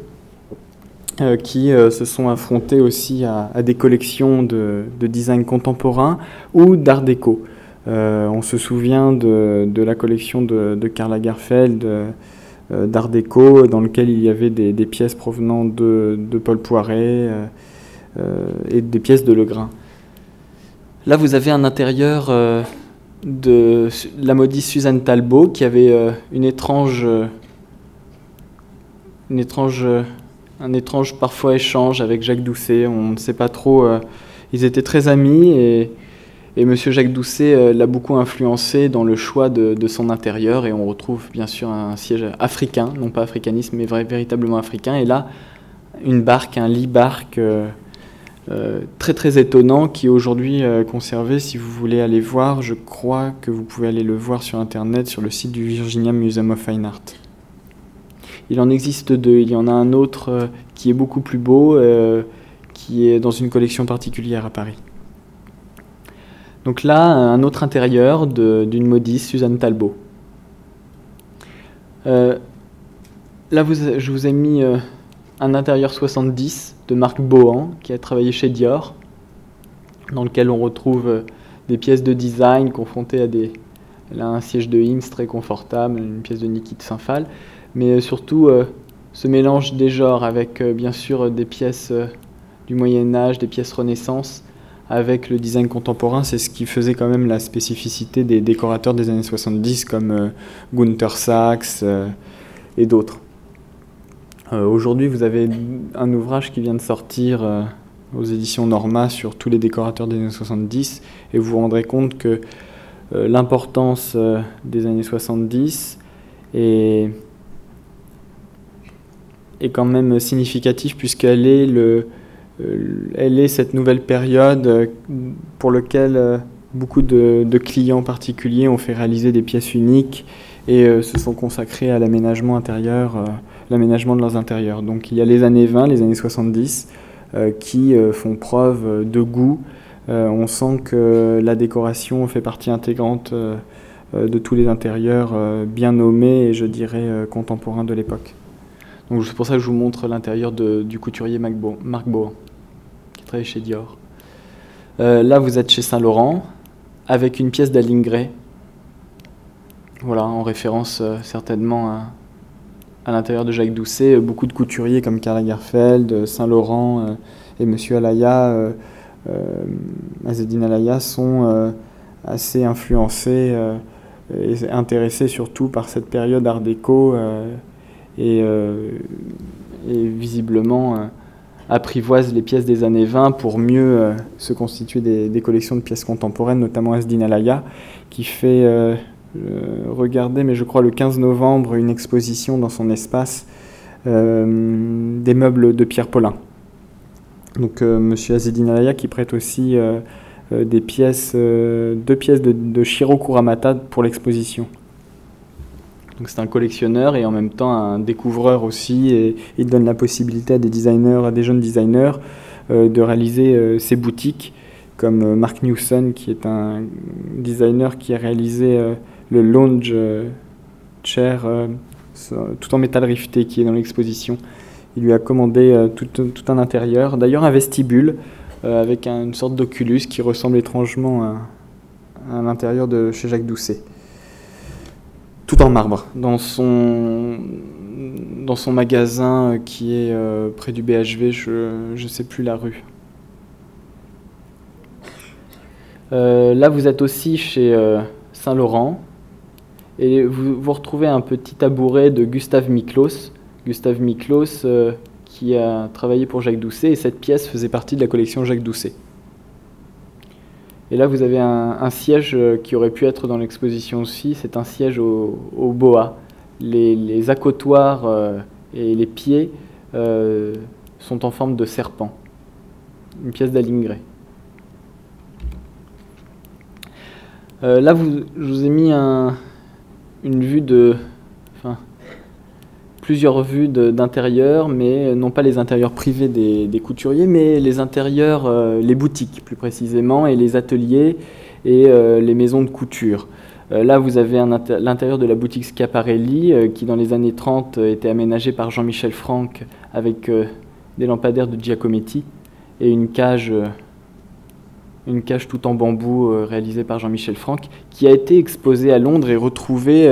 euh, qui euh, se sont affrontés aussi à, des collections de, design contemporain ou d'art déco. on se souvient de, la collection de, de Karl Lagerfeld d'art déco dans lequel il y avait des, pièces provenant de, Paul Poiret euh, euh, et des pièces de Legrain. Là, vous avez un intérieur de la modiste Suzanne Talbot qui avait une étrange, une étrange un étrange parfois échange avec Jacques Doucet. On ne sait pas trop. Euh, ils étaient très amis et, et Monsieur Jacques Doucet euh, l'a beaucoup influencé dans le choix de, son intérieur. Et on retrouve bien sûr un siège africain, non pas africanisme, mais véritablement africain. Et là, une barque, un lit barque. Euh, très très étonnant qui est aujourd'hui conservé. Si vous voulez aller voir, je crois que vous pouvez aller le voir sur internet sur le site du Virginia Museum of Fine Art. Il en existe deux. Il y en a un autre euh, qui est beaucoup plus beau, euh, qui est dans une collection particulière à Paris. Donc là, un autre intérieur d'une modiste, Suzanne Talbot. Euh, là, je vous ai mis un intérieur 70 de Marc Bohan, qui a travaillé chez Dior, dans lequel on retrouve des pièces de design confrontées à des, là, un siège de Hinz très confortable, une pièce de Niki de Saint-Phal mais euh, surtout euh, ce mélange des genres avec euh, bien sûr des pièces du Moyen Âge, des pièces Renaissance, avec le design contemporain, c'est ce qui faisait quand même la spécificité des décorateurs des années 70 comme Gunther Sachs et d'autres. Aujourd'hui, vous avez un ouvrage qui vient de sortir aux éditions Norma sur tous les décorateurs des années 70 et vous vous rendrez compte que l'importance des années 70 est est quand même significatif puisqu'elle est, le, euh, elle est cette nouvelle période euh, pour laquelle euh, beaucoup de, clients particuliers ont fait réaliser des pièces uniques et se sont consacrés à l'aménagement intérieur, l'aménagement de leurs intérieurs. Donc il y a les années 20, les années 70 qui font preuve de goût. on sent que la décoration fait partie intégrante de tous les intérieurs bien nommés et je dirais contemporains de l'époque. Donc c'est pour ça que je vous montre l'intérieur du couturier Marc Bohan, qui travaille chez Dior. Euh, là, vous êtes chez Saint-Laurent, avec une pièce d'Aline Gray. Voilà, en référence euh, certainement à, l'intérieur de Jacques Doucet. Beaucoup de couturiers comme Karl Lagerfeld, Saint-Laurent euh, et Monsieur Alaya, Azedine Alaya, sont assez influencés et intéressés surtout par cette période art déco et, euh, visiblement euh, apprivoise les pièces des années 20 pour mieux euh, se constituer des, collections de pièces contemporaines, notamment Asdin Alaya, qui fait, regarder, mais je crois le 15 novembre, une exposition dans son espace des meubles de Pierre Paulin. Donc Monsieur Azedine Alaya qui prête aussi des pièces, deux pièces de, de Shiro Kuramata pour l'exposition. C'est un collectionneur et en même temps un découvreur aussi. Et il donne la possibilité à des designers, à des jeunes designers, euh, de réaliser euh, ces boutiques, comme euh, Mark Newson, qui est un designer qui a réalisé le lounge chair tout en métal rifté qui est dans l'exposition. Il lui a commandé tout, un intérieur, d'ailleurs un vestibule avec une sorte d'oculus qui ressemble étrangement à l'intérieur de chez Jacques Doucet tout en marbre, dans son, magasin qui est euh, près du BHV, je ne sais plus la rue. Euh, là, vous êtes aussi chez euh, Saint-Laurent et vous, vous retrouvez un petit tabouret de Gustave Miklos. Gustave Miklos qui a travaillé pour Jacques Doucet et cette pièce faisait partie de la collection Jacques Doucet. Et là, vous avez un, siège euh, qui aurait pu être dans l'exposition aussi. C'est un siège au, boa. Les, accotoirs euh, et les pieds euh, sont en forme de serpent. Une pièce d'Alingré. là, vous, je vous ai mis une vue de, plusieurs vues d'intérieur, mais non pas les intérieurs privés des, couturiers, mais les intérieurs, euh, les boutiques plus précisément, et les ateliers et euh, les maisons de couture. Euh, là, vous avez l'intérieur de la boutique Schiaparelli, qui dans les années 30 était aménagée par Jean-Michel Franck avec des lampadaires de Giacometti et une cage une cage tout en bambou réalisée par Jean-Michel Franck, qui a été exposée à Londres et retrouvée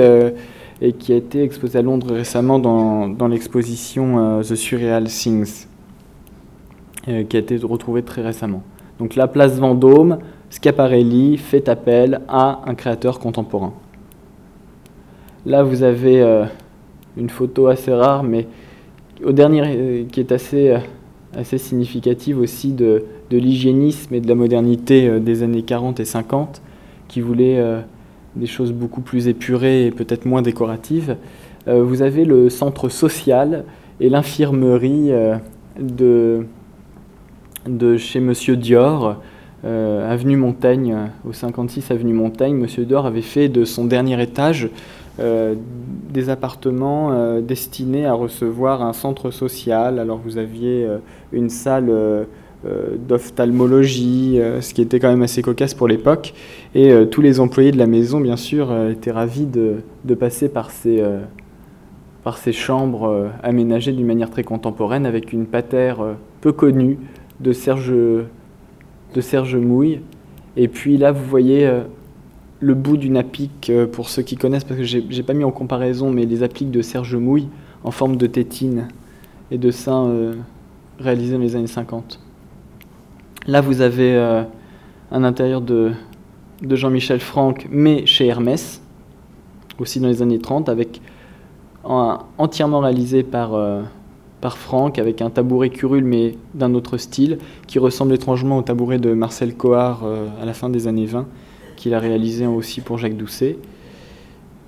et qui a été exposé à Londres récemment dans, dans l'exposition euh, The Surreal Things, euh, qui a été retrouvée très récemment. Donc la place Vendôme, Schiaparelli fait appel à un créateur contemporain. Là, vous avez euh, une photo assez rare, mais au dernier, qui est assez, assez significative aussi de, de l'hygiénisme et de la modernité des années 40 et 50, qui voulait des choses beaucoup plus épurées et peut-être moins décoratives. vous avez le centre social et l'infirmerie de, de chez Monsieur Dior, euh, avenue Montaigne, au 56 avenue Montaigne. Monsieur Dior avait fait de son dernier étage euh, des appartements euh, destinés à recevoir un centre social. Alors vous aviez une salle d'ophtalmologie, ce qui était quand même assez cocasse pour l'époque. Et tous les employés de la maison, bien sûr, étaient ravis de, passer par ces par ces chambres aménagées d'une manière très contemporaine avec une patère peu connue de Serge, de Serge Mouille. Et puis là, vous voyez euh, le bout d'une applique, euh, pour ceux qui connaissent, parce que j'ai pas mis en comparaison, mais les appliques de Serge Mouille en forme de tétine et de sein euh, réalisés dans les années 50. Là, vous avez un intérieur de, Jean-Michel Franck, mais chez Hermès, aussi dans les années 30, avec entièrement réalisé par par Franck avec un tabouret curule mais d'un autre style qui ressemble étrangement au tabouret de Marcel Coard euh, à la fin des années 20 qu'il a réalisé aussi pour Jacques Doucet.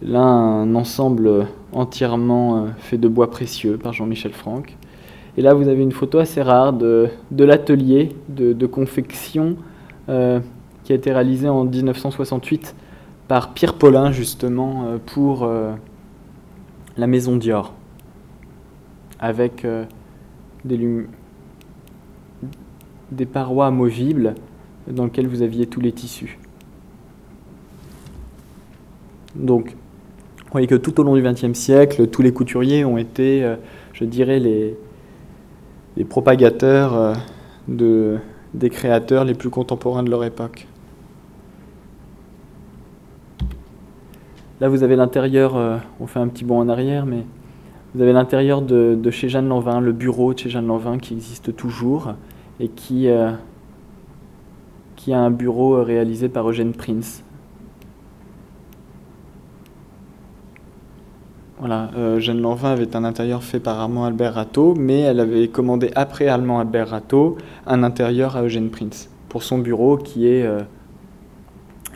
Là, un ensemble entièrement euh, fait de bois précieux par Jean-Michel Franck. Et là, vous avez une photo assez rare de, de l'atelier de, confection euh, qui a été réalisé en 1968 par Pierre Paulin, justement, pour la maison Dior avec euh, des, des parois amovibles dans lesquelles vous aviez tous les tissus. Donc, vous voyez que tout au long du XXe siècle, tous les couturiers ont été, euh, je dirais, les, les propagateurs euh, de, des créateurs les plus contemporains de leur époque. Là, vous avez l'intérieur, on fait un petit bond en arrière, mais vous avez l'intérieur de, chez Jeanne Lanvin, le bureau de chez Jeanne Lanvin qui existe toujours et qui, euh, qui a un bureau réalisé par Eugène Prince. Voilà, euh, Jeanne Lanvin avait un intérieur fait par Armand Albert Rateau, mais elle avait commandé après Armand Albert Rateau un intérieur à Eugène Prince pour son bureau qui est euh,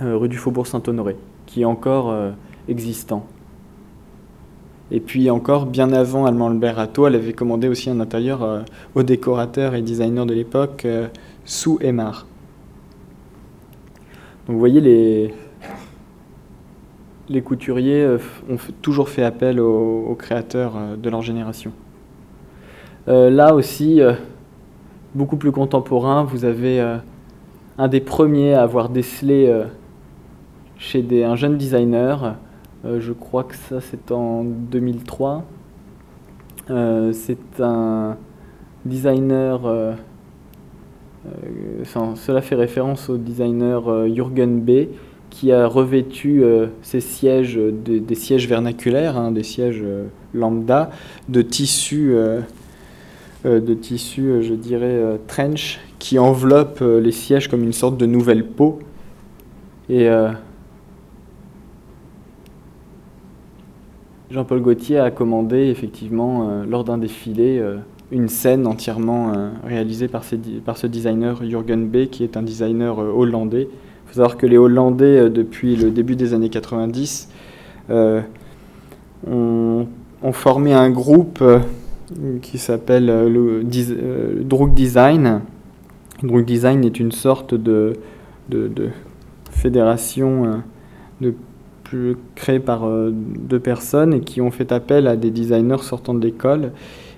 rue du Faubourg Saint-Honoré, qui est encore existant. Et puis encore, bien avant Allemand Albert Rato, elle avait commandé aussi un intérieur euh, au décorateur et designer de l'époque, euh, Sous Aymar. Donc vous voyez, les, les couturiers euh, ont toujours fait appel aux, créateurs de leur génération. là aussi, beaucoup plus contemporain, vous avez un des premiers à avoir décelé chez un jeune designer euh, je crois que ça c'est en 2003. Euh, c'est un designer, euh, cela fait référence au designer Jürgen B qui a revêtu ses sièges, des sièges vernaculaires, hein, des sièges lambda, de tissu, de tissu je dirais, trench, qui enveloppe les sièges comme une sorte de nouvelle peau. Et Jean-Paul Gaultier a commandé effectivement euh, lors d'un défilé euh, une scène entièrement euh, réalisée par, ce designer Jürgen B, qui est un designer hollandais. Faut savoir que les Hollandais, depuis le début des années 90, ont, formé un groupe qui s'appelle le, Drug Design. Drug Design est une sorte de, fédération de créés par euh, deux personnes et qui ont fait appel à des designers sortant de l'école.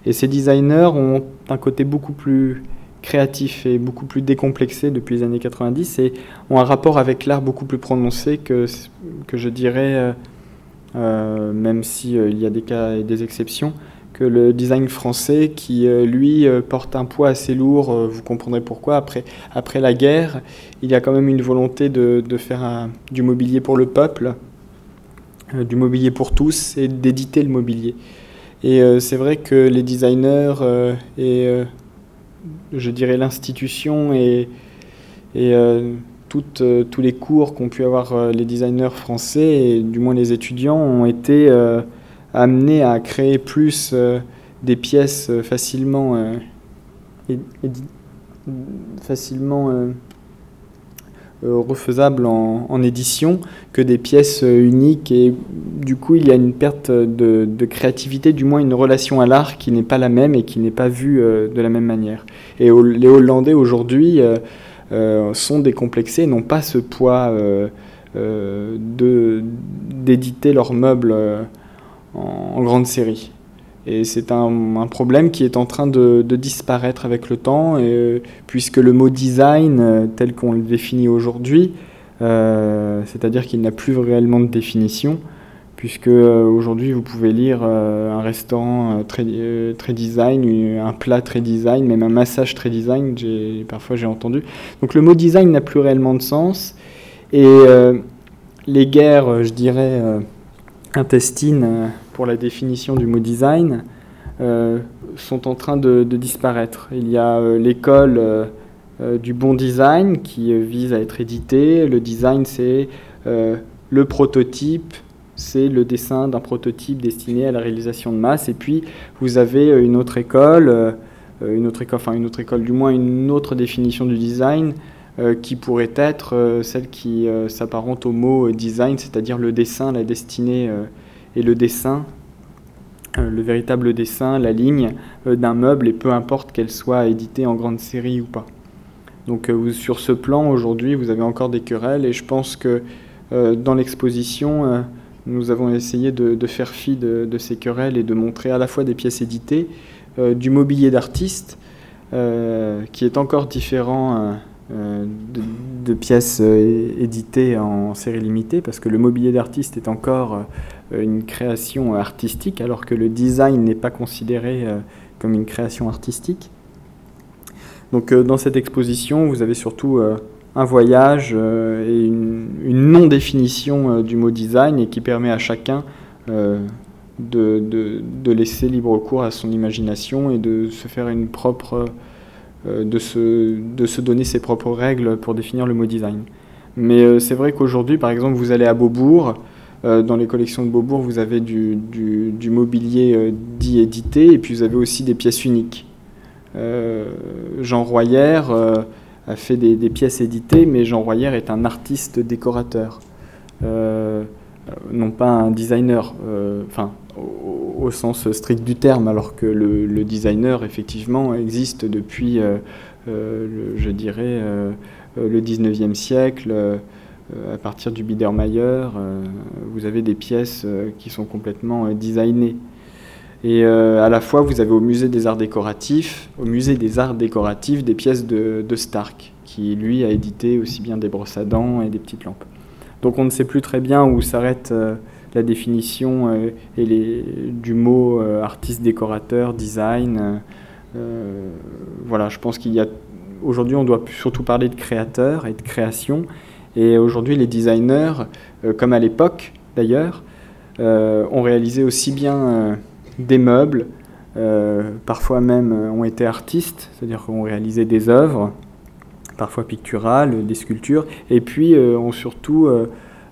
Et ces designers ont un côté beaucoup plus créatif et beaucoup plus décomplexé depuis les années 90 et ont un rapport avec l'art beaucoup plus prononcé que, que je dirais, euh, euh, même s'il il y a des cas et des exceptions, que le design français qui, lui, porte un poids assez lourd, vous comprendrez pourquoi, après, après la guerre, il y a quand même une volonté de, de faire du mobilier pour le peuple, euh, du mobilier pour tous et d'éditer le mobilier. Et euh, c'est vrai que les designers euh, et je dirais l'institution et, et toutes, tous les cours qu'ont pu avoir les designers français, et du moins les étudiants, ont été amenés à créer plus des pièces facilement, facilement refaisables en, édition que des pièces uniques et du coup il y a une perte de, créativité, du moins une relation à l'art qui n'est pas la même et qui n'est pas vue de la même manière. Et les Hollandais aujourd'hui sont décomplexés, n'ont pas ce poids euh, d'éditer leurs meubles euh, en, grande série. Et c'est un, problème qui est en train de, disparaître avec le temps, et, puisque le mot design, euh, tel qu'on le définit aujourd'hui, c'est-à-dire qu'il n'a plus réellement de définition, puisque aujourd'hui vous pouvez lire un restaurant très, très design, un plat très design, même un massage très design, parfois j'ai entendu. Donc le mot design n'a plus réellement de sens, et euh, les guerres, euh, je dirais, euh, intestines pour la définition du mot design sont en train de, disparaître. Il y a l'école du bon design qui vise à être édité. Le design, c'est le prototype, c'est le dessin d'un prototype destiné à la réalisation de masse. Et puis, vous avez une autre école, une autre école, enfin une autre école, du moins une autre définition du design, euh, qui pourrait être euh, celle qui euh, s'apparente au mot design, c'est-à-dire le dessin, la destinée et le dessin, le véritable dessin, la ligne d'un meuble, et peu importe qu'elle soit éditée en grande série ou pas. Donc sur ce plan, aujourd'hui, vous avez encore des querelles, et je pense que dans l'exposition, nous avons essayé de, faire fi de, de, ces querelles et de montrer à la fois des pièces éditées, du mobilier d'artiste, qui est encore différent euh, de, pièces euh, éditées en série limitée, parce que le mobilier d'artiste est encore euh, une création artistique, alors que le design n'est pas considéré comme une création artistique. Donc dans cette exposition, vous avez surtout un voyage et une, non-définition du mot design et qui permet à chacun de, de, laisser libre cours à son imagination et de se faire une propre euh, de, se, de se donner ses propres règles pour définir le mot design. Mais euh, c'est vrai qu'aujourd'hui, par exemple, vous allez à Beaubourg, euh, dans les collections de Beaubourg, vous avez du, mobilier dit édité, et puis vous avez aussi des pièces uniques. Jean Royer a fait des, pièces éditées, mais Jean Royer est un artiste décorateur, non pas un designer. Au, sens strict du terme, alors que le, designer, effectivement, existe depuis, euh, euh, je dirais, euh, le 19e siècle. À partir du Biedermeier, vous avez des pièces qui sont complètement designées. Et à la fois, vous avez au musée des arts décoratifs, au musée des arts décoratifs, des pièces de, Stark, qui lui a édité aussi bien des brosses à dents et des petites lampes. Donc on ne sait plus très bien où s'arrête la définition euh, et les, du mot euh, artiste décorateur, design. Euh, voilà, je pense qu'il y a aujourd'hui on doit surtout parler de créateurs et de création. Et aujourd'hui les designers, comme à l'époque d'ailleurs, ont réalisé aussi bien des meubles, parfois même ont été artistes, c'est-à-dire ont réalisé des œuvres, parfois picturales, des sculptures, et puis ont surtout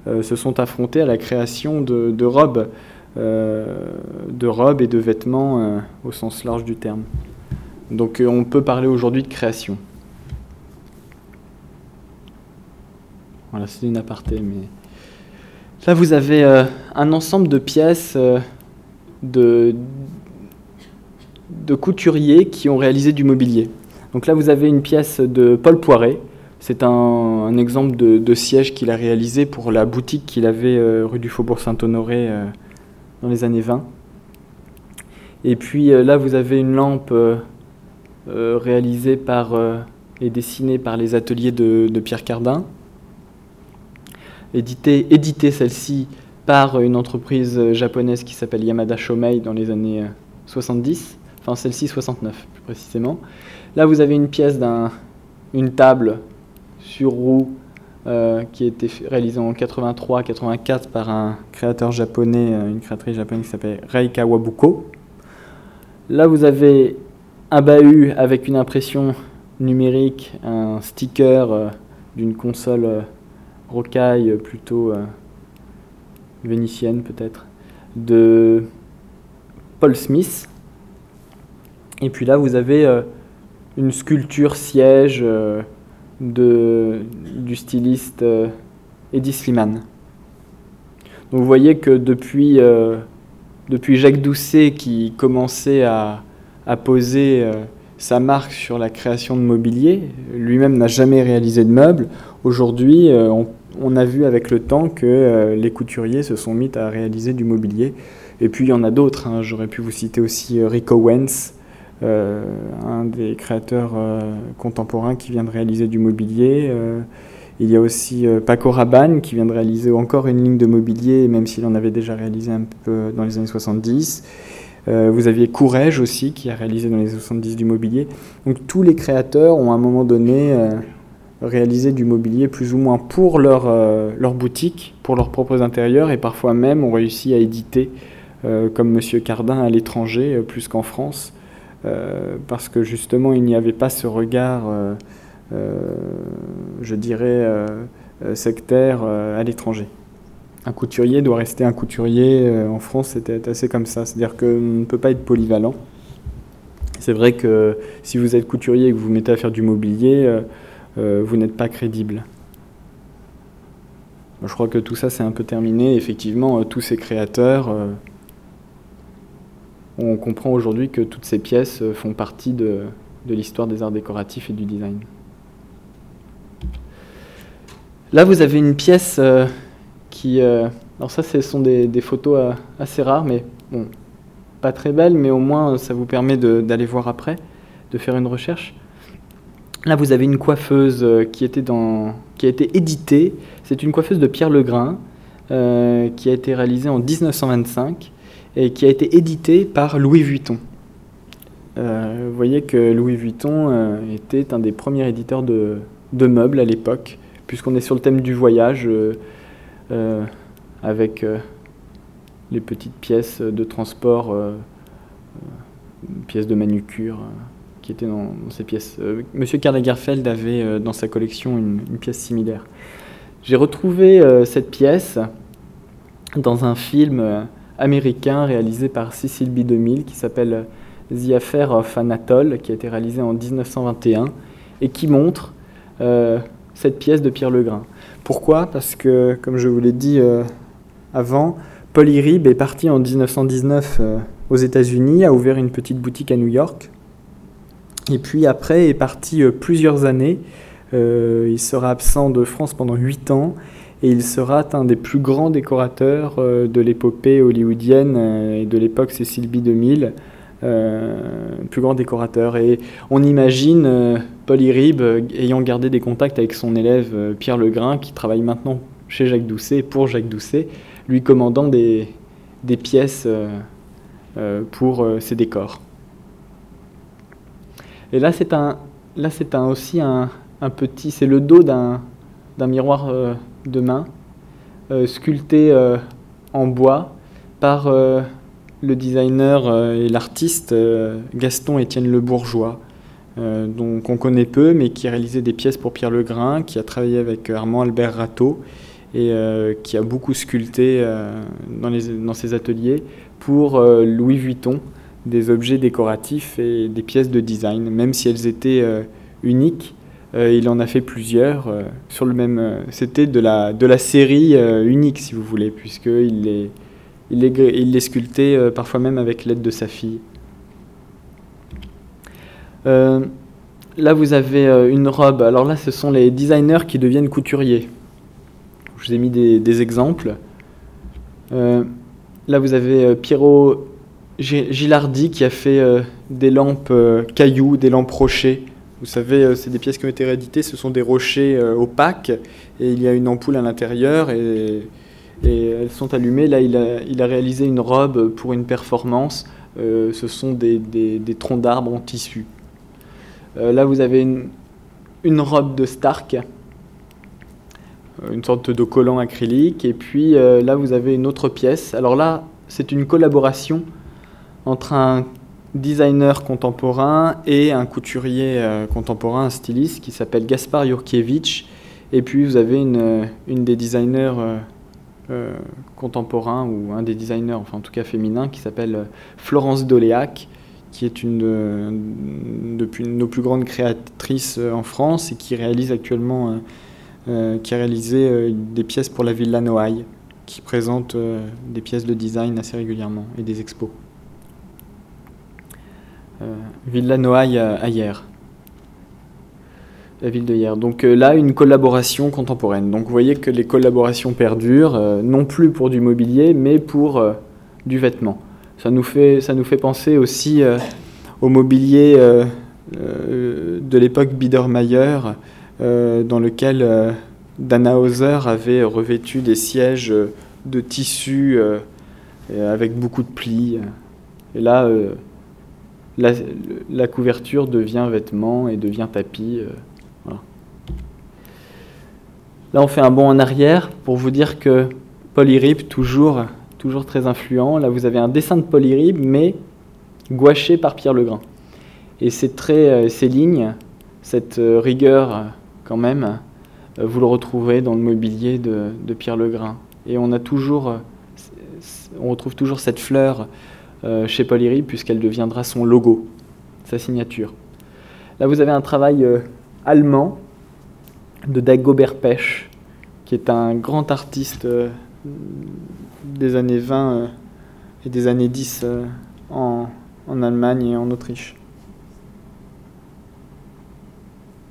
euh, se sont affrontés à la création de, robes, euh, de robes et de vêtements euh, au sens large du terme. Donc on peut parler aujourd'hui de création. Voilà, c'est une aparté, mais là vous avez un ensemble de pièces de, de couturiers qui ont réalisé du mobilier. Donc là vous avez une pièce de Paul Poiret, c'est un, exemple de, siège qu'il a réalisé pour la boutique qu'il avait euh, rue du Faubourg Saint-Honoré euh, dans les années 20. Et puis euh, là, vous avez une lampe réalisée par, et dessinée par les ateliers de, Pierre Cardin, éditée celle-ci par une entreprise japonaise qui s'appelle Yamada Shomei dans les années 70, enfin celle-ci 69 plus précisément. Là, vous avez une pièce d'une table sur roue euh, qui a été réalisé en 83-84 par un créateur japonais, euh, une créatrice japonaise qui s'appelle Rei Kawabuko. Là, vous avez un bahut avec une impression numérique, un sticker euh, d'une console rocaille plutôt vénitienne peut-être, de Paul Smith. Et puis là, vous avez une sculpture siège de, du styliste Eddie Sliman. Donc vous voyez que depuis, depuis Jacques Doucet qui commençait à, à poser sa marque sur la création de mobilier. Lui-même n'a jamais réalisé de meubles. Aujourd'hui, euh, on, a vu avec le temps que euh, les couturiers se sont mis à réaliser du mobilier. Et puis il y en a d'autres. Hein. J'aurais pu vous citer aussi euh, Rico Wentz, un des créateurs contemporains qui vient de réaliser du mobilier. il y a aussi Paco Rabanne qui vient de réaliser encore une ligne de mobilier, même s'il en avait déjà réalisé un peu dans les années 70. Euh, vous aviez Courrèges aussi, qui a réalisé dans les 70 du mobilier. Donc tous les créateurs ont à un moment donné euh, réalisé du mobilier plus ou moins pour leur, euh, leur boutique, pour leurs propres intérieurs, et parfois même ont réussi à éditer, comme Monsieur Cardin à l'étranger, plus qu'en France, parce que justement il n'y avait pas ce regard, je dirais, sectaire à l'étranger un couturier doit rester un couturier. Euh, en France, c'était assez comme ça. C'est-à-dire qu'on ne peut pas être polyvalent. C'est vrai que si vous êtes couturier et que vous vous mettez à faire du mobilier, euh, euh, vous n'êtes pas crédible. Je crois que tout ça, c'est un peu terminé. Effectivement, tous ces créateurs, on comprend aujourd'hui que toutes ces pièces font partie de, l'histoire des arts décoratifs et du design. Là, vous avez une pièce euh, alors ça, ce sont des, photos euh, assez rares, mais bon, pas très belles, mais au moins ça vous permet d'aller voir après, de faire une recherche. Là, vous avez une coiffeuse euh, qui, était dans, qui a été éditée. C'est une coiffeuse de Pierre Legrain, qui a été réalisée en 1925 et qui a été éditée par Louis Vuitton. vous voyez que Louis Vuitton était un des premiers éditeurs de, de meubles à l'époque, puisqu'on est sur le thème du voyage. Euh, avec euh, les petites pièces de transport, euh, pièces de manucure qui étaient dans, ces pièces. Monsieur Karl Lagerfeld avait dans sa collection une, pièce similaire. J'ai retrouvé cette pièce dans un film américain réalisé par Cecil B. 2000 qui s'appelle The Affair of Anatole, qui a été réalisé en 1921 et qui montre cette pièce de Pierre Legrain. Pourquoi? Parce que, comme je vous l'ai dit euh, avant, Paul Irib est parti en 1919 euh, aux États-Unis, a ouvert une petite boutique à New York, et puis après est parti euh, plusieurs années. il sera absent de France pendant 8 ans, et il sera un des plus grands décorateurs de l'épopée hollywoodienne et de l'époque Cécile B. 2000. plus grand décorateur. Et on imagine Paul Irib, euh, ayant gardé des contacts avec son élève euh, Pierre Legrain, qui travaille maintenant chez Jacques Doucet, pour Jacques Doucet, lui commandant des, des pièces euh, pour ses décors. Et là, c'est un, là, c'est un, aussi un, un petit, c'est le dos d'un, d'un miroir de main sculpté en bois par le designer et l'artiste Gaston Étienne Le Bourgeois. Euh, donc on connaît peu, mais qui a réalisé des pièces pour Pierre Legrain, qui a travaillé avec Armand Albert Rateau et euh, qui a beaucoup sculpté euh, dans, les, dans, ses ateliers pour Louis Vuitton des objets décoratifs et des pièces de design, même si elles étaient uniques. il en a fait plusieurs sur le même. C'était de la, de la série unique, si vous voulez, puisqu'il les, il les, il les sculptait parfois même avec l'aide de sa fille. Euh, là, vous avez euh, une robe. Alors là, ce sont les designers qui deviennent couturiers. Je vous ai mis des, exemples. Euh, là, vous avez Pierrot Gilardi qui a fait des lampes cailloux, des lampes rochers. Vous savez, c'est des pièces qui ont été rééditées, ce sont des rochers opaques et il y a une ampoule à l'intérieur et, elles sont allumées. Là, il a, réalisé une robe pour une performance. ce sont des troncs d'arbres en tissu. Euh, là, vous avez une, robe de Stark, euh, une sorte de collant acrylique. Et puis euh, là, vous avez une autre pièce. Alors là, c'est une collaboration entre un designer contemporain et un couturier contemporain, un styliste qui s'appelle Gaspar Jurkiewicz. Et puis vous avez une, des designers contemporains, ou un des designers, enfin en tout cas féminins, qui s'appelle Florence Doléac, qui est une, depuis nos plus grandes créatrices en France et qui réalise actuellement, qui a réalisé des pièces pour la Villa Noailles, qui présente des pièces de design assez régulièrement et des expos. Villa Noailles à hier la ville de hier. Donc euh, là, une collaboration contemporaine. Donc vous voyez que les collaborations perdurent, euh, non plus pour du mobilier, mais pour euh, du vêtement. Ça nous fait, ça nous fait penser aussi au mobilier de l'époque Biedermeier, dans lequel Dana Hauser avait revêtu des sièges de tissu avec beaucoup de plis. Et là, la, couverture devient vêtement et devient tapis. Là, on fait un bond en arrière pour vous dire que Polyrib, toujours, toujours très influent. Là, vous avez un dessin de Polyrib, mais gouaché par Pierre Legrain. Et ces traits, euh, ces lignes, cette euh, rigueur, euh, quand même, vous le retrouvez dans le mobilier de, Pierre Legrain. Et on a toujours, on retrouve toujours cette fleur chez Polyrib, puisqu'elle deviendra son logo, sa signature. Là, vous avez un travail allemand de Dagobert Pech, qui est un grand artiste euh, des années 20 euh, et des années 10 euh, en, Allemagne et en Autriche.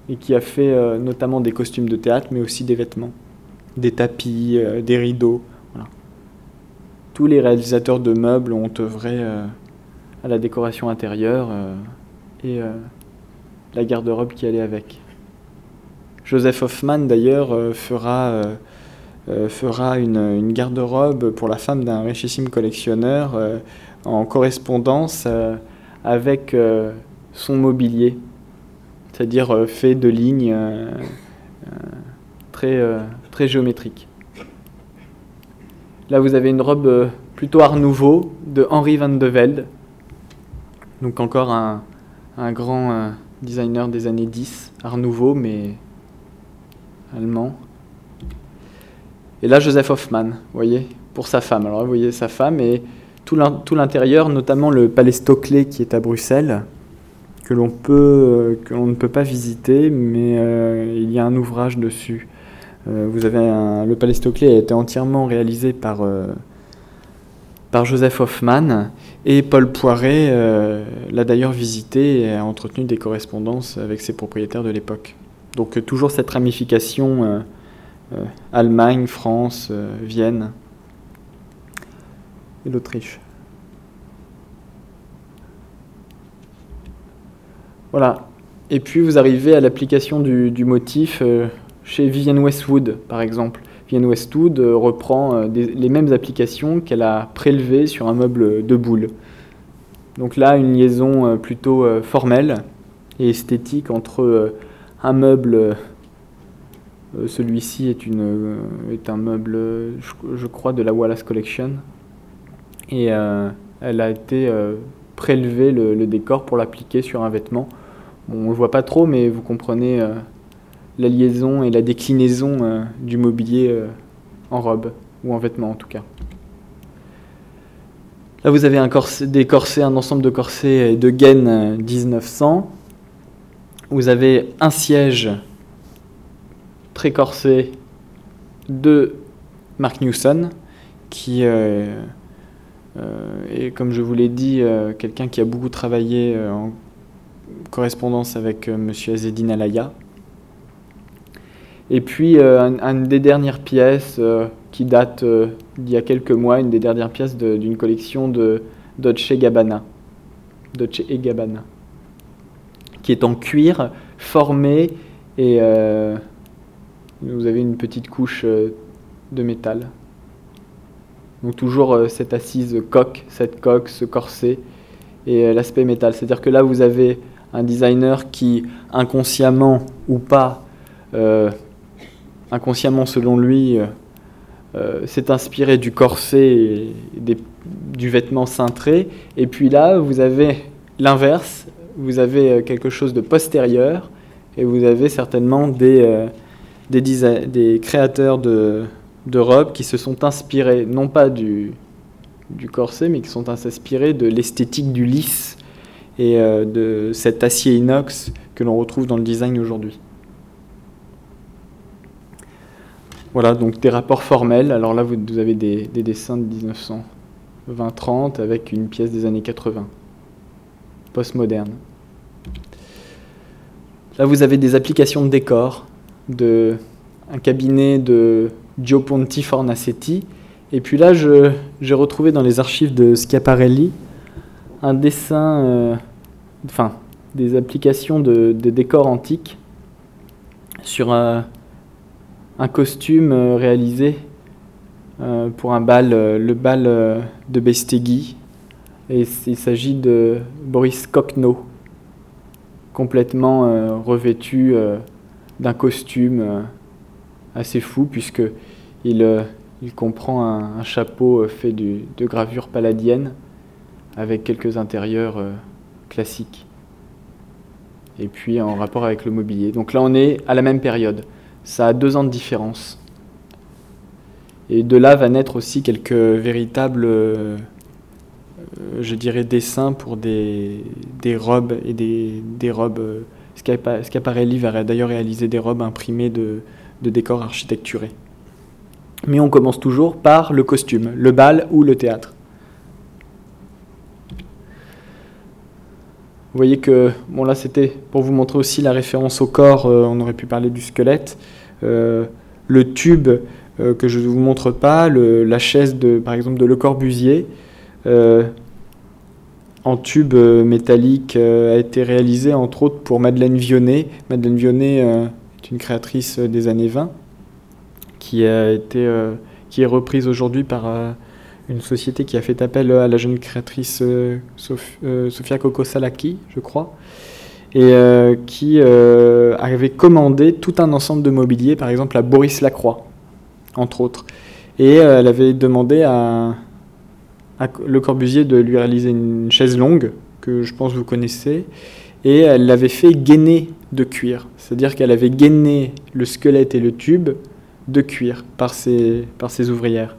Et qui a fait notamment des costumes de théâtre, mais aussi des vêtements, des tapis, des rideaux. Tous les réalisateurs de meubles ont œuvré à la décoration intérieure et la garde-robe qui allait avec. Joseph Hoffman, d'ailleurs, euh, fera, euh, euh, fera une, garde-robe pour la femme d'un richissime collectionneur en correspondance avec son mobilier, c'est-à-dire fait de lignes très, très géométriques. Là, vous avez une robe plutôt Art Nouveau de Henri van de Velde, donc encore un, grand designer des années 10, Art Nouveau, mais allemand. Et là, Joseph Hoffman, vous voyez, pour sa femme. Alors, vous voyez sa femme et tout l'intérieur, notamment le palais Stockley qui est à Bruxelles, que l'on peut, que l'on ne peut pas visiter, mais euh, il y a un ouvrage dessus. Euh, vous avez le palais Stockley a été entièrement réalisé par, euh, par Joseph Hoffman et Paul Poiret l'a d'ailleurs visité et a entretenu des correspondances avec ses propriétaires de l'époque. Donc euh, toujours cette ramification euh, euh, Allemagne, France, Vienne et l'Autriche. Voilà. Et puis vous arrivez à l'application du, motif chez Vivienne Westwood, par exemple. Vivienne Westwood reprend les mêmes applications qu'elle a prélevées sur un meuble de boule. Donc là, une liaison plutôt formelle et esthétique entre un meuble, euh, celui-ci est, euh, un meuble, je, crois, de la Wallace Collection. Et euh, elle a été prélevé le, décor pour l'appliquer sur un vêtement. On ne le voit pas trop, mais vous comprenez la liaison et la déclinaison du mobilier en robe, ou en vêtement en tout cas. Là, vous avez un des corsets, un ensemble de corsets de gaines 1900 vous avez un siège très corsé de Mark Newson, qui euh, euh, est, comme je vous l'ai dit, euh, quelqu'un qui a beaucoup travaillé en correspondance avec M. Azedine Alaya. Et puis, une des dernières pièces qui date d'il y a quelques mois, une des dernières pièces d'une collection de Dolce Gabbana. Dolce et Gabbana qui est en cuir, formé, et euh, vous avez une petite couche euh, de métal. Donc toujours euh, cette assise coque, cette coque, ce corset, et l'aspect métal. C'est-à-dire que là, vous avez un designer qui, inconsciemment ou pas, inconsciemment selon lui, s'est inspiré du corset et du vêtement cintré. Et puis là, vous avez l'inverse, vous avez euh, quelque chose de postérieur et vous avez certainement des, euh, créateurs de, robes qui se sont inspirés, non pas du, du corset, mais qui sont inspirés de l'esthétique du lisse et de cet acier inox que l'on retrouve dans le design aujourd'hui. Voilà, donc des rapports formels. Alors là, vous, avez des, dessins de 1920-30 avec une pièce des années 80, postmoderne. Là, vous avez des applications de décor, de un cabinet de Gio Ponti Fornacetti. Et puis là, j'ai retrouvé dans les archives de Schiaparelli un dessin, euh, enfin, des applications de, décors antiques sur un, costume euh, réalisé euh, pour un bal, le bal de Bestegui. Il s'agit de Boris Kokno, complètement revêtu d'un costume assez fou puisque il, euh, comprend un, chapeau euh, fait de gravure palladienne avec quelques intérieurs euh, classiques et puis en rapport avec le mobilier. Donc là on est à la même période. Ça a deux ans de différence. Et de là va naître aussi quelques véritables, je dirais, dessins pour des, des robes et des, des robes. Schiaparelli va d'ailleurs réaliser des robes imprimées de, de décors architecturés. Mais on commence toujours par le costume, le bal ou le théâtre. Vous voyez que, bon là c'était pour vous montrer aussi la référence au corps, euh, on aurait pu parler du squelette. Euh, le tube euh, que je ne vous montre pas, la chaise de, par exemple de Le Corbusier, en tube métallique, a été réalisé entre autres pour Madeleine Vionnet. Madeleine Vionnet une créatrice des années 20 qui, a été, qui est reprise aujourd'hui par une société qui a fait appel à la jeune créatrice euh, Sofia Coco Salaki, je crois, et qui avait commandé tout un ensemble de mobilier, par exemple à Boris Lacroix, entre autres. Et elle avait demandé à, à, Le Corbusier de lui réaliser une chaise longue, que je pense vous connaissez, et elle l'avait fait gainer de cuir. C'est-à-dire qu'elle avait gainé le squelette et le tube de cuir par ses, par ses ouvrières,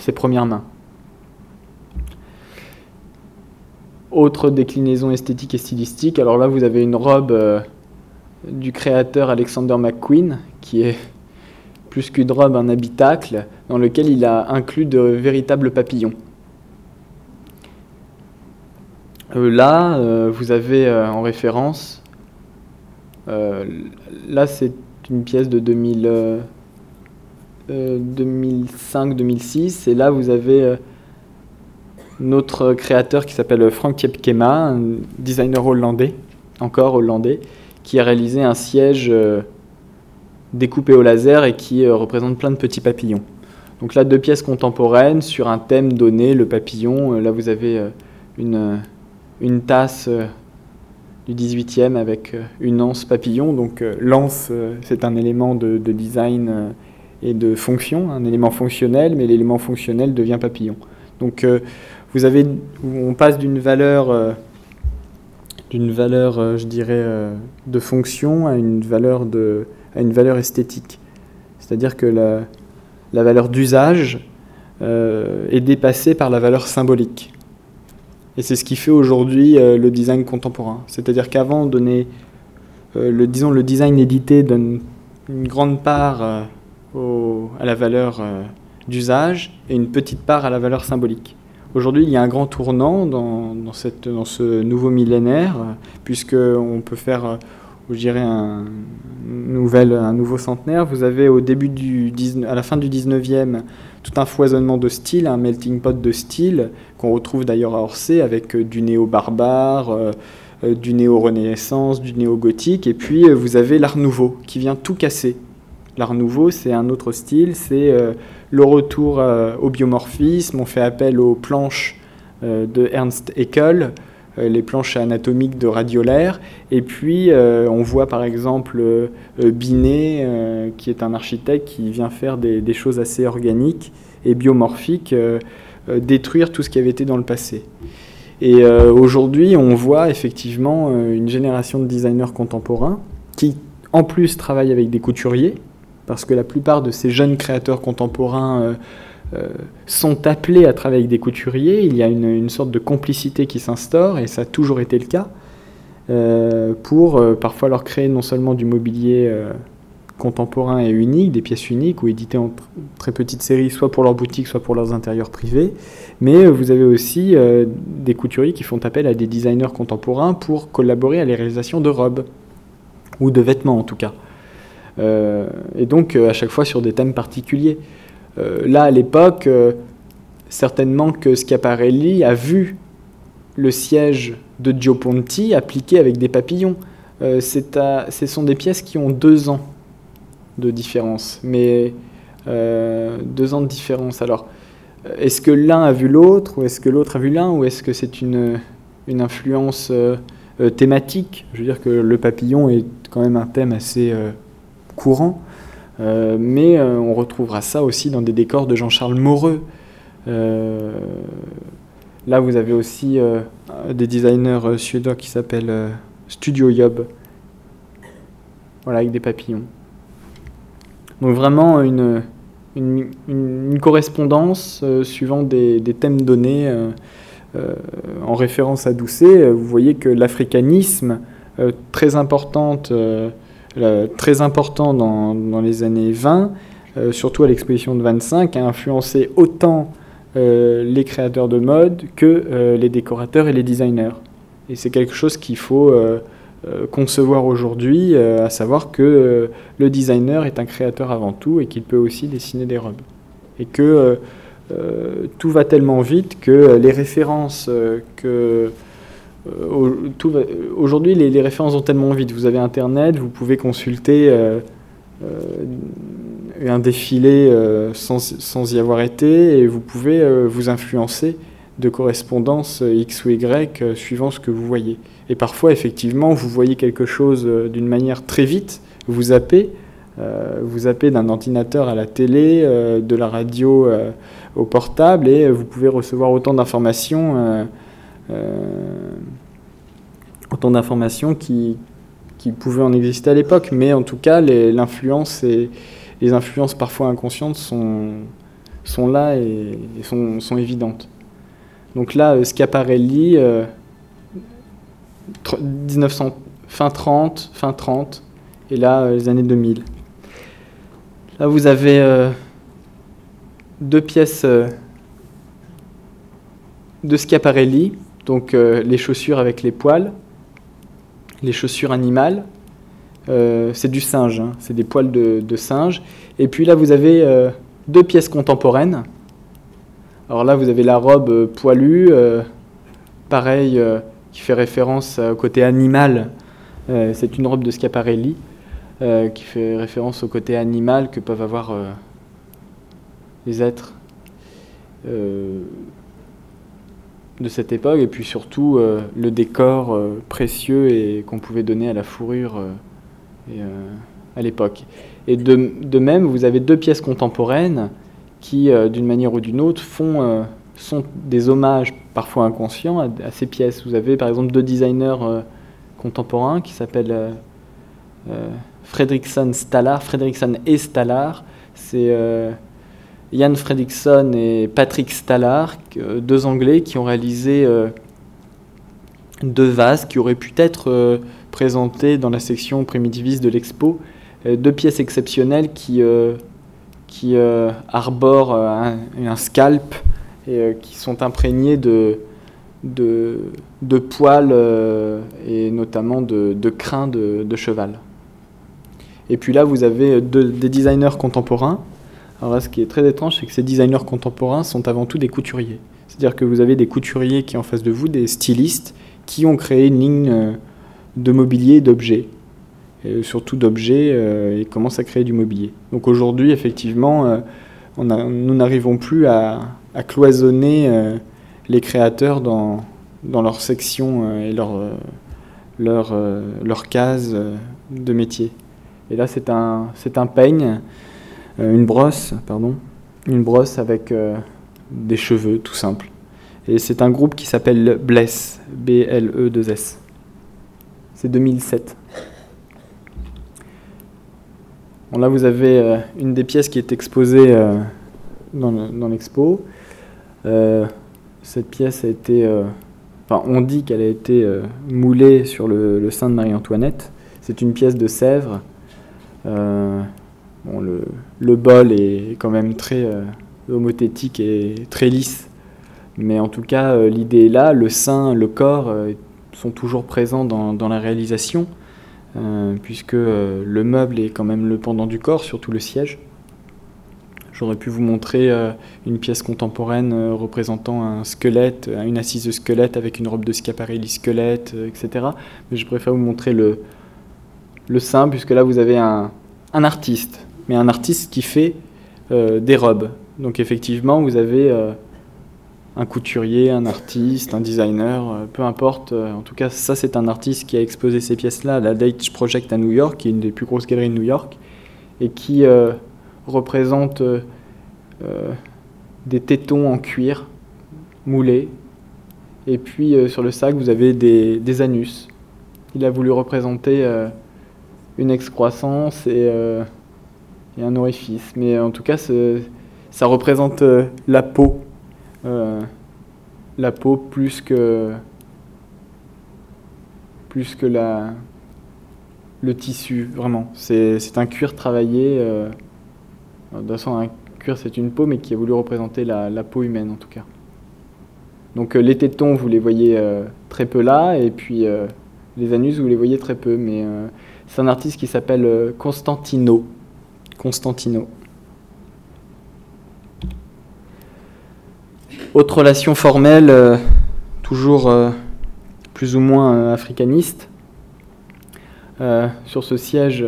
ses premières mains. Autre déclinaison esthétique et stylistique, alors là vous avez une robe euh, du créateur Alexander McQueen, qui est plus qu'une robe, un habitacle, dans lequel il a inclus de véritables papillons. Euh, là, euh, vous avez en référence, là c'est une pièce de 2005-2006, et là vous avez notre créateur qui s'appelle Frank Kepkema, un designer hollandais, encore hollandais, qui a réalisé un siège découpé au laser et qui représente plein de petits papillons. Donc là, deux pièces contemporaines sur un thème donné, le papillon. Là, vous avez une, une tasse euh, du 18e avec euh, une anse papillon. Donc euh, l'anse, c'est un élément de, design et de fonction, un élément fonctionnel, mais l'élément fonctionnel devient papillon. Donc vous avez, on passe d'une valeur, d'une valeur, je dirais, de fonction à une valeur de, à une valeur esthétique. C'est-à-dire que la, la valeur d'usage est dépassée par la valeur symbolique. Et c'est ce qui fait aujourd'hui euh, le design contemporain. C'est-à-dire qu'avant, euh, le, le design édité donne une grande part euh, à la valeur d'usage et une petite part à la valeur symbolique. Aujourd'hui, il y a un grand tournant dans, ce nouveau millénaire, puisqu'on peut faire, je dirais, un, nouvel, un nouveau centenaire. Vous avez au début du, à la fin du 19e tout un foisonnement de styles, un melting pot de styles qu'on retrouve d'ailleurs à Orsay avec euh, du néo-barbare, euh, euh, du néo-renaissance, du néo-gothique, et puis vous avez l'art nouveau qui vient tout casser. L'art nouveau, c'est un autre style, c'est le retour au biomorphisme, on fait appel aux planches de Ernst Haeckel, les planches anatomiques de Radiolaire. Et puis, on voit par exemple Binet, qui est un architecte qui vient faire des choses assez organiques et biomorphiques euh, détruire tout ce qui avait été dans le passé. Et euh, aujourd'hui, on voit effectivement euh, une génération de designers contemporains qui, en plus, travaillent avec des couturiers, parce que la plupart de ces jeunes créateurs contemporains sont appelés à travailler avec des couturiers. Il y a une, sorte de complicité qui s'instaure, et ça a toujours été le cas, pour parfois leur créer non seulement du mobilier contemporains et uniques, des pièces uniques ou éditées en très petites séries, soit pour leur boutique, soit pour leurs intérieurs privés. Mais euh, vous avez aussi euh, des couturiers qui font appel à des designers contemporains pour collaborer à la réalisation de robes, ou de vêtements en tout cas. Euh, et donc à chaque fois sur des thèmes particuliers. là, à l'époque, certainement que Schiaparelli a vu le siège de Gio Ponti appliqué avec des papillons. ce sont des pièces qui ont deux ans de différence, mais euh, deux ans de différence. Alors, est-ce que l'un a vu l'autre, ou est-ce que l'autre a vu l'un, ou est-ce que c'est une, influence euh, euh, thématique? Je veux dire que le papillon est quand même un thème assez courant, mais on retrouvera ça aussi dans des décors de Jean-Charles Moreux. là, vous avez aussi des designers suédois qui s'appellent Studio Job, voilà, avec des papillons. Donc vraiment une, une, correspondance euh, suivant des, thèmes donnés euh, euh, en référence à Doucet. Vous voyez que l'africanisme, très, importante, très important dans, les années 20, surtout à l'exposition de 25, a influencé autant les créateurs de mode que les décorateurs et les designers. Et c'est quelque chose qu'il faut euh, concevoir aujourd'hui, euh, à savoir que euh, le designer est un créateur avant tout et qu'il peut aussi dessiner des robes. Et que tout va tellement vite que les références que aujourd'hui les, références vont tellement vite. Vous avez Internet, vous pouvez consulter un défilé sans, y avoir été et vous pouvez vous influencer de correspondance X ou Y suivant ce que vous voyez. Et parfois, effectivement, vous voyez quelque chose euh, d'une manière très vite, vous zappez, euh, vous d'un ordinateur à la télé, euh, de la radio au portable, et vous pouvez recevoir autant d'informations, autant d'informations qui, pouvaient en exister à l'époque. Mais en tout cas, l'influence et les influences parfois inconscientes sont, là et, sont, évidentes. Donc là, Schiaparelli 1900, fin 30, fin 30, et là, euh, les années 2000. Là, vous avez euh, deux pièces euh, de Schiaparelli, donc les chaussures avec les poils, les chaussures animales. c'est du singe, hein, c'est des poils de, singe. Et puis là, vous avez deux pièces contemporaines. Alors là, vous avez la robe poilue, pareil qui fait référence au côté animal. Euh, c'est une robe de Schiaparelli euh, qui fait référence au côté animal que peuvent avoir euh, les êtres de cette époque, et puis surtout le décor précieux et qu'on pouvait donner à la fourrure à l'époque. Et de, de, même, vous avez deux pièces contemporaines qui, d'une manière ou d'une autre, font sont des hommages parfois inconscients à, ces pièces. Vous avez par exemple deux designers euh, contemporains qui s'appellent euh, euh Fredrickson Stallar, Fredrickson et Stallar. C'est euh, Jan Fredrickson et Patrick Stallar, deux Anglais qui ont réalisé deux vases qui auraient pu être présentés dans la section primitiviste de l'expo. deux pièces exceptionnelles qui, qui arborent un, scalp et euh, qui sont imprégnés de, de, poils euh, et notamment de, de crins de, cheval. Et puis là, vous avez des designers contemporains. Alors là, ce qui est très étrange, c'est que ces designers contemporains sont avant tout des couturiers. C'est-à-dire que vous avez des couturiers qui, en face de vous, des stylistes, qui ont créé une ligne euh, de mobilier et d'objets. Et surtout d'objets, et commencent à créer du mobilier. Donc aujourd'hui, effectivement, on nous n'arrivons plus à, cloisonner euh, les créateurs dans, dans leur section euh, et leur, euh, leur, case de métier. Et là, c'est un peigne, une brosse, pardon, une brosse avec des cheveux, tout simple. Et c'est un groupe qui s'appelle Bless, B-L-E-2-S. C'est 2007. Bon, là, vous avez une des pièces qui est exposée dans l'expo. cette pièce a été, enfin, on dit qu'elle a été moulée sur le, le, sein de Marie-Antoinette. C'est une pièce de Sèvres. Bon, le, bol est quand même très homothétique et très lisse. Mais en tout cas, l'idée est là, le sein, le corps sont toujours présents dans, la réalisation. Euh, puisque euh, le meuble est quand même le pendant du corps, surtout le siège. J'aurais pu vous montrer euh, une pièce contemporaine représentant un squelette, une assise de squelette avec une robe de Schiaparelli squelette, etc. Mais je préfère vous montrer le, le sein, puisque là vous avez un, un artiste, mais un artiste qui fait des robes. Donc effectivement, vous avez un couturier, un artiste, un designer, euh, peu importe. Euh, en tout cas, ça, c'est un artiste qui a exposé ces pièces-là à la Date Project à New York, qui est une des plus grosses galeries de New York, et qui euh, représente des tétons en cuir moulés. Et puis, sur le sac, vous avez des, anus. Il a voulu représenter une excroissance et, et, un orifice. Mais en tout cas, ça représente la peau euh, la peau plus que plus que la le tissu vraiment c'est un cuir travaillé euh, de toute façon un cuir c'est une peau mais qui a voulu représenter la, la peau humaine en tout cas donc euh, les tétons vous les voyez très peu là et puis les anus vous les voyez très peu mais c'est un artiste qui s'appelle Constantino Constantino Autre relation formelle, euh, toujours euh, plus ou moins euh, africaniste, sur ce siège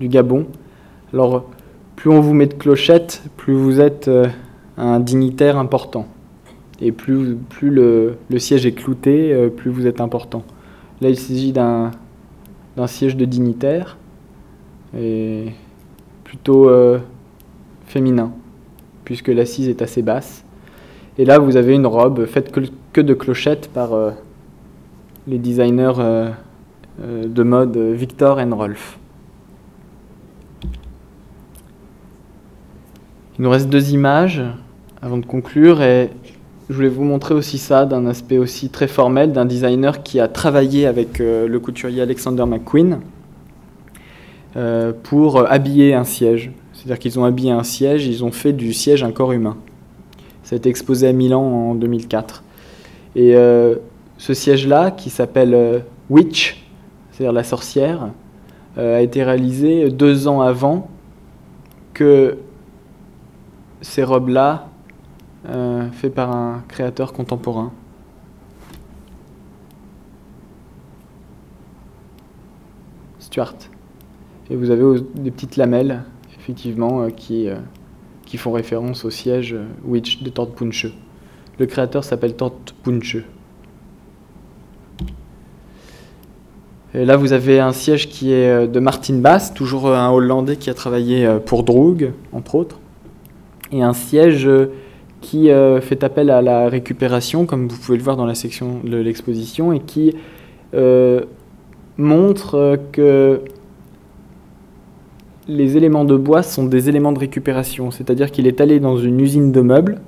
du Gabon. Alors, plus on vous met de clochettes, plus vous êtes un dignitaire important. Et plus, plus le, siège est clouté, plus vous êtes important. Là, il s'agit d'un siège de dignitaire, et plutôt féminin, puisque l'assise est assez basse. Et là, vous avez une robe faite que, de clochettes par euh, les designers euh, euh, de mode Victor et Rolf. Il nous reste deux images avant de conclure et je voulais vous montrer aussi ça d'un aspect aussi très formel d'un designer qui a travaillé avec le couturier Alexander McQueen pour habiller un siège. C'est-à-dire qu'ils ont habillé un siège, ils ont fait du siège un corps humain. Ça a été exposé à Milan en 2004. Et euh, ce siège-là, qui s'appelle euh, Witch, c'est-à-dire la sorcière, euh, a été réalisé deux ans avant que ces robes-là, faites par un créateur contemporain. Stuart. Et vous avez des petites lamelles, effectivement, qui qui font référence au siège Witch de Tort Punche. Le créateur s'appelle Tort Punche. Et là, vous avez un siège qui est euh, de Martin Bass, toujours euh, un Hollandais qui a travaillé euh, pour Droog, entre autres, et un siège qui fait appel à la récupération, comme vous pouvez le voir dans la section de l'exposition, et qui montre que les éléments de bois sont des éléments de récupération, c'est-à-dire qu'il est allé dans une usine de meubles,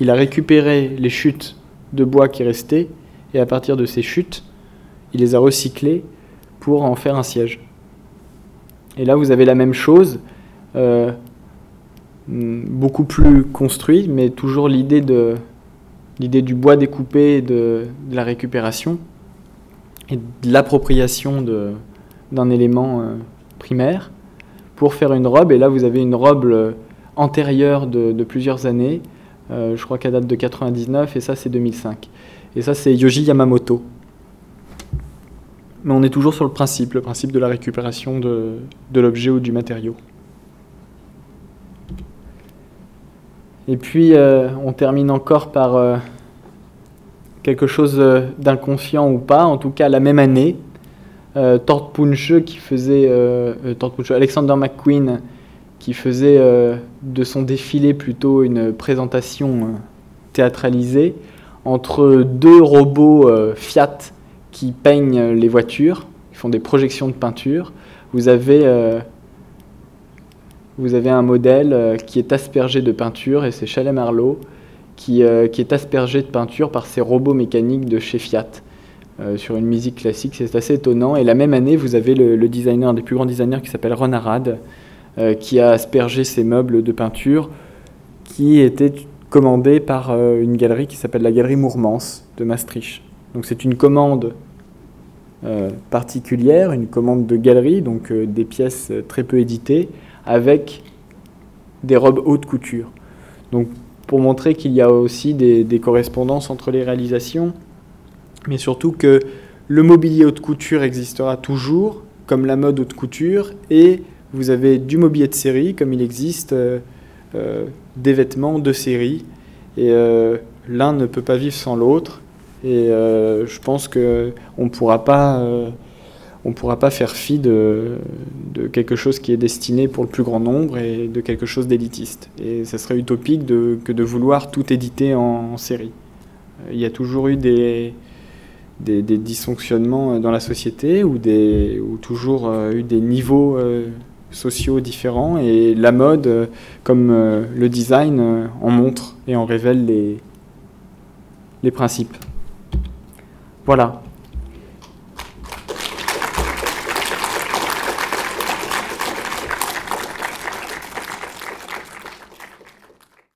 il a récupéré les chutes de bois qui restaient, et à partir de ces chutes, il les a recyclées pour en faire un siège. Et là, vous avez la même chose, euh, beaucoup plus construit, mais toujours l'idée du bois découpé, de, de la récupération et de l'appropriation d'un élément euh, primaire pour faire une robe. Et là, vous avez une robe euh, antérieure de, plusieurs années. Euh, je crois qu'elle date de 99 et ça, c'est 2005. Et ça, c'est Yoji Yamamoto. Mais on est toujours sur le principe, le principe de la récupération de, l'objet ou du matériau. Et puis, euh, on termine encore par quelque chose d'inconscient ou pas, en tout cas la même année, euh, Tort Punche qui faisait euh, euh, Alexander McQueen qui faisait de son défilé plutôt une présentation théâtralisée entre deux robots Fiat qui peignent les voitures, qui font des projections de peinture. Vous avez, vous avez un modèle qui est aspergé de peinture, et c'est Chalet Marlowe, qui, qui, est aspergé de peinture par ces robots mécaniques de chez Fiat. Sur une musique classique, c'est assez étonnant. Et la même année, vous avez le, designer, un des plus grands designers qui s'appelle Ron Arad, qui a aspergé ses meubles de peinture, qui était commandé par une galerie qui s'appelle la Galerie Mourmans de Maastricht. Donc c'est une commande euh, particulière, une commande de galerie, donc euh, des pièces euh, très peu éditées, avec des robes haute couture. Donc pour montrer qu'il y a aussi des, correspondances entre les réalisations, mais surtout que le mobilier haute couture existera toujours, comme la mode haute couture, et vous avez du mobilier de série, comme il existe des vêtements de série, et l'un ne peut pas vivre sans l'autre. Et euh, je pense qu'on ne pourra pas euh, on pourra pas faire fi de, de, quelque chose qui est destiné pour le plus grand nombre et de quelque chose d'élitiste. Et ça serait utopique que de vouloir tout éditer en, série. Euh, il y a toujours eu des, dysfonctionnements dans la société ou, des, ou toujours eu des niveaux sociaux différents et la mode, comme le design, en montre et en révèle les, les principes. Voilà.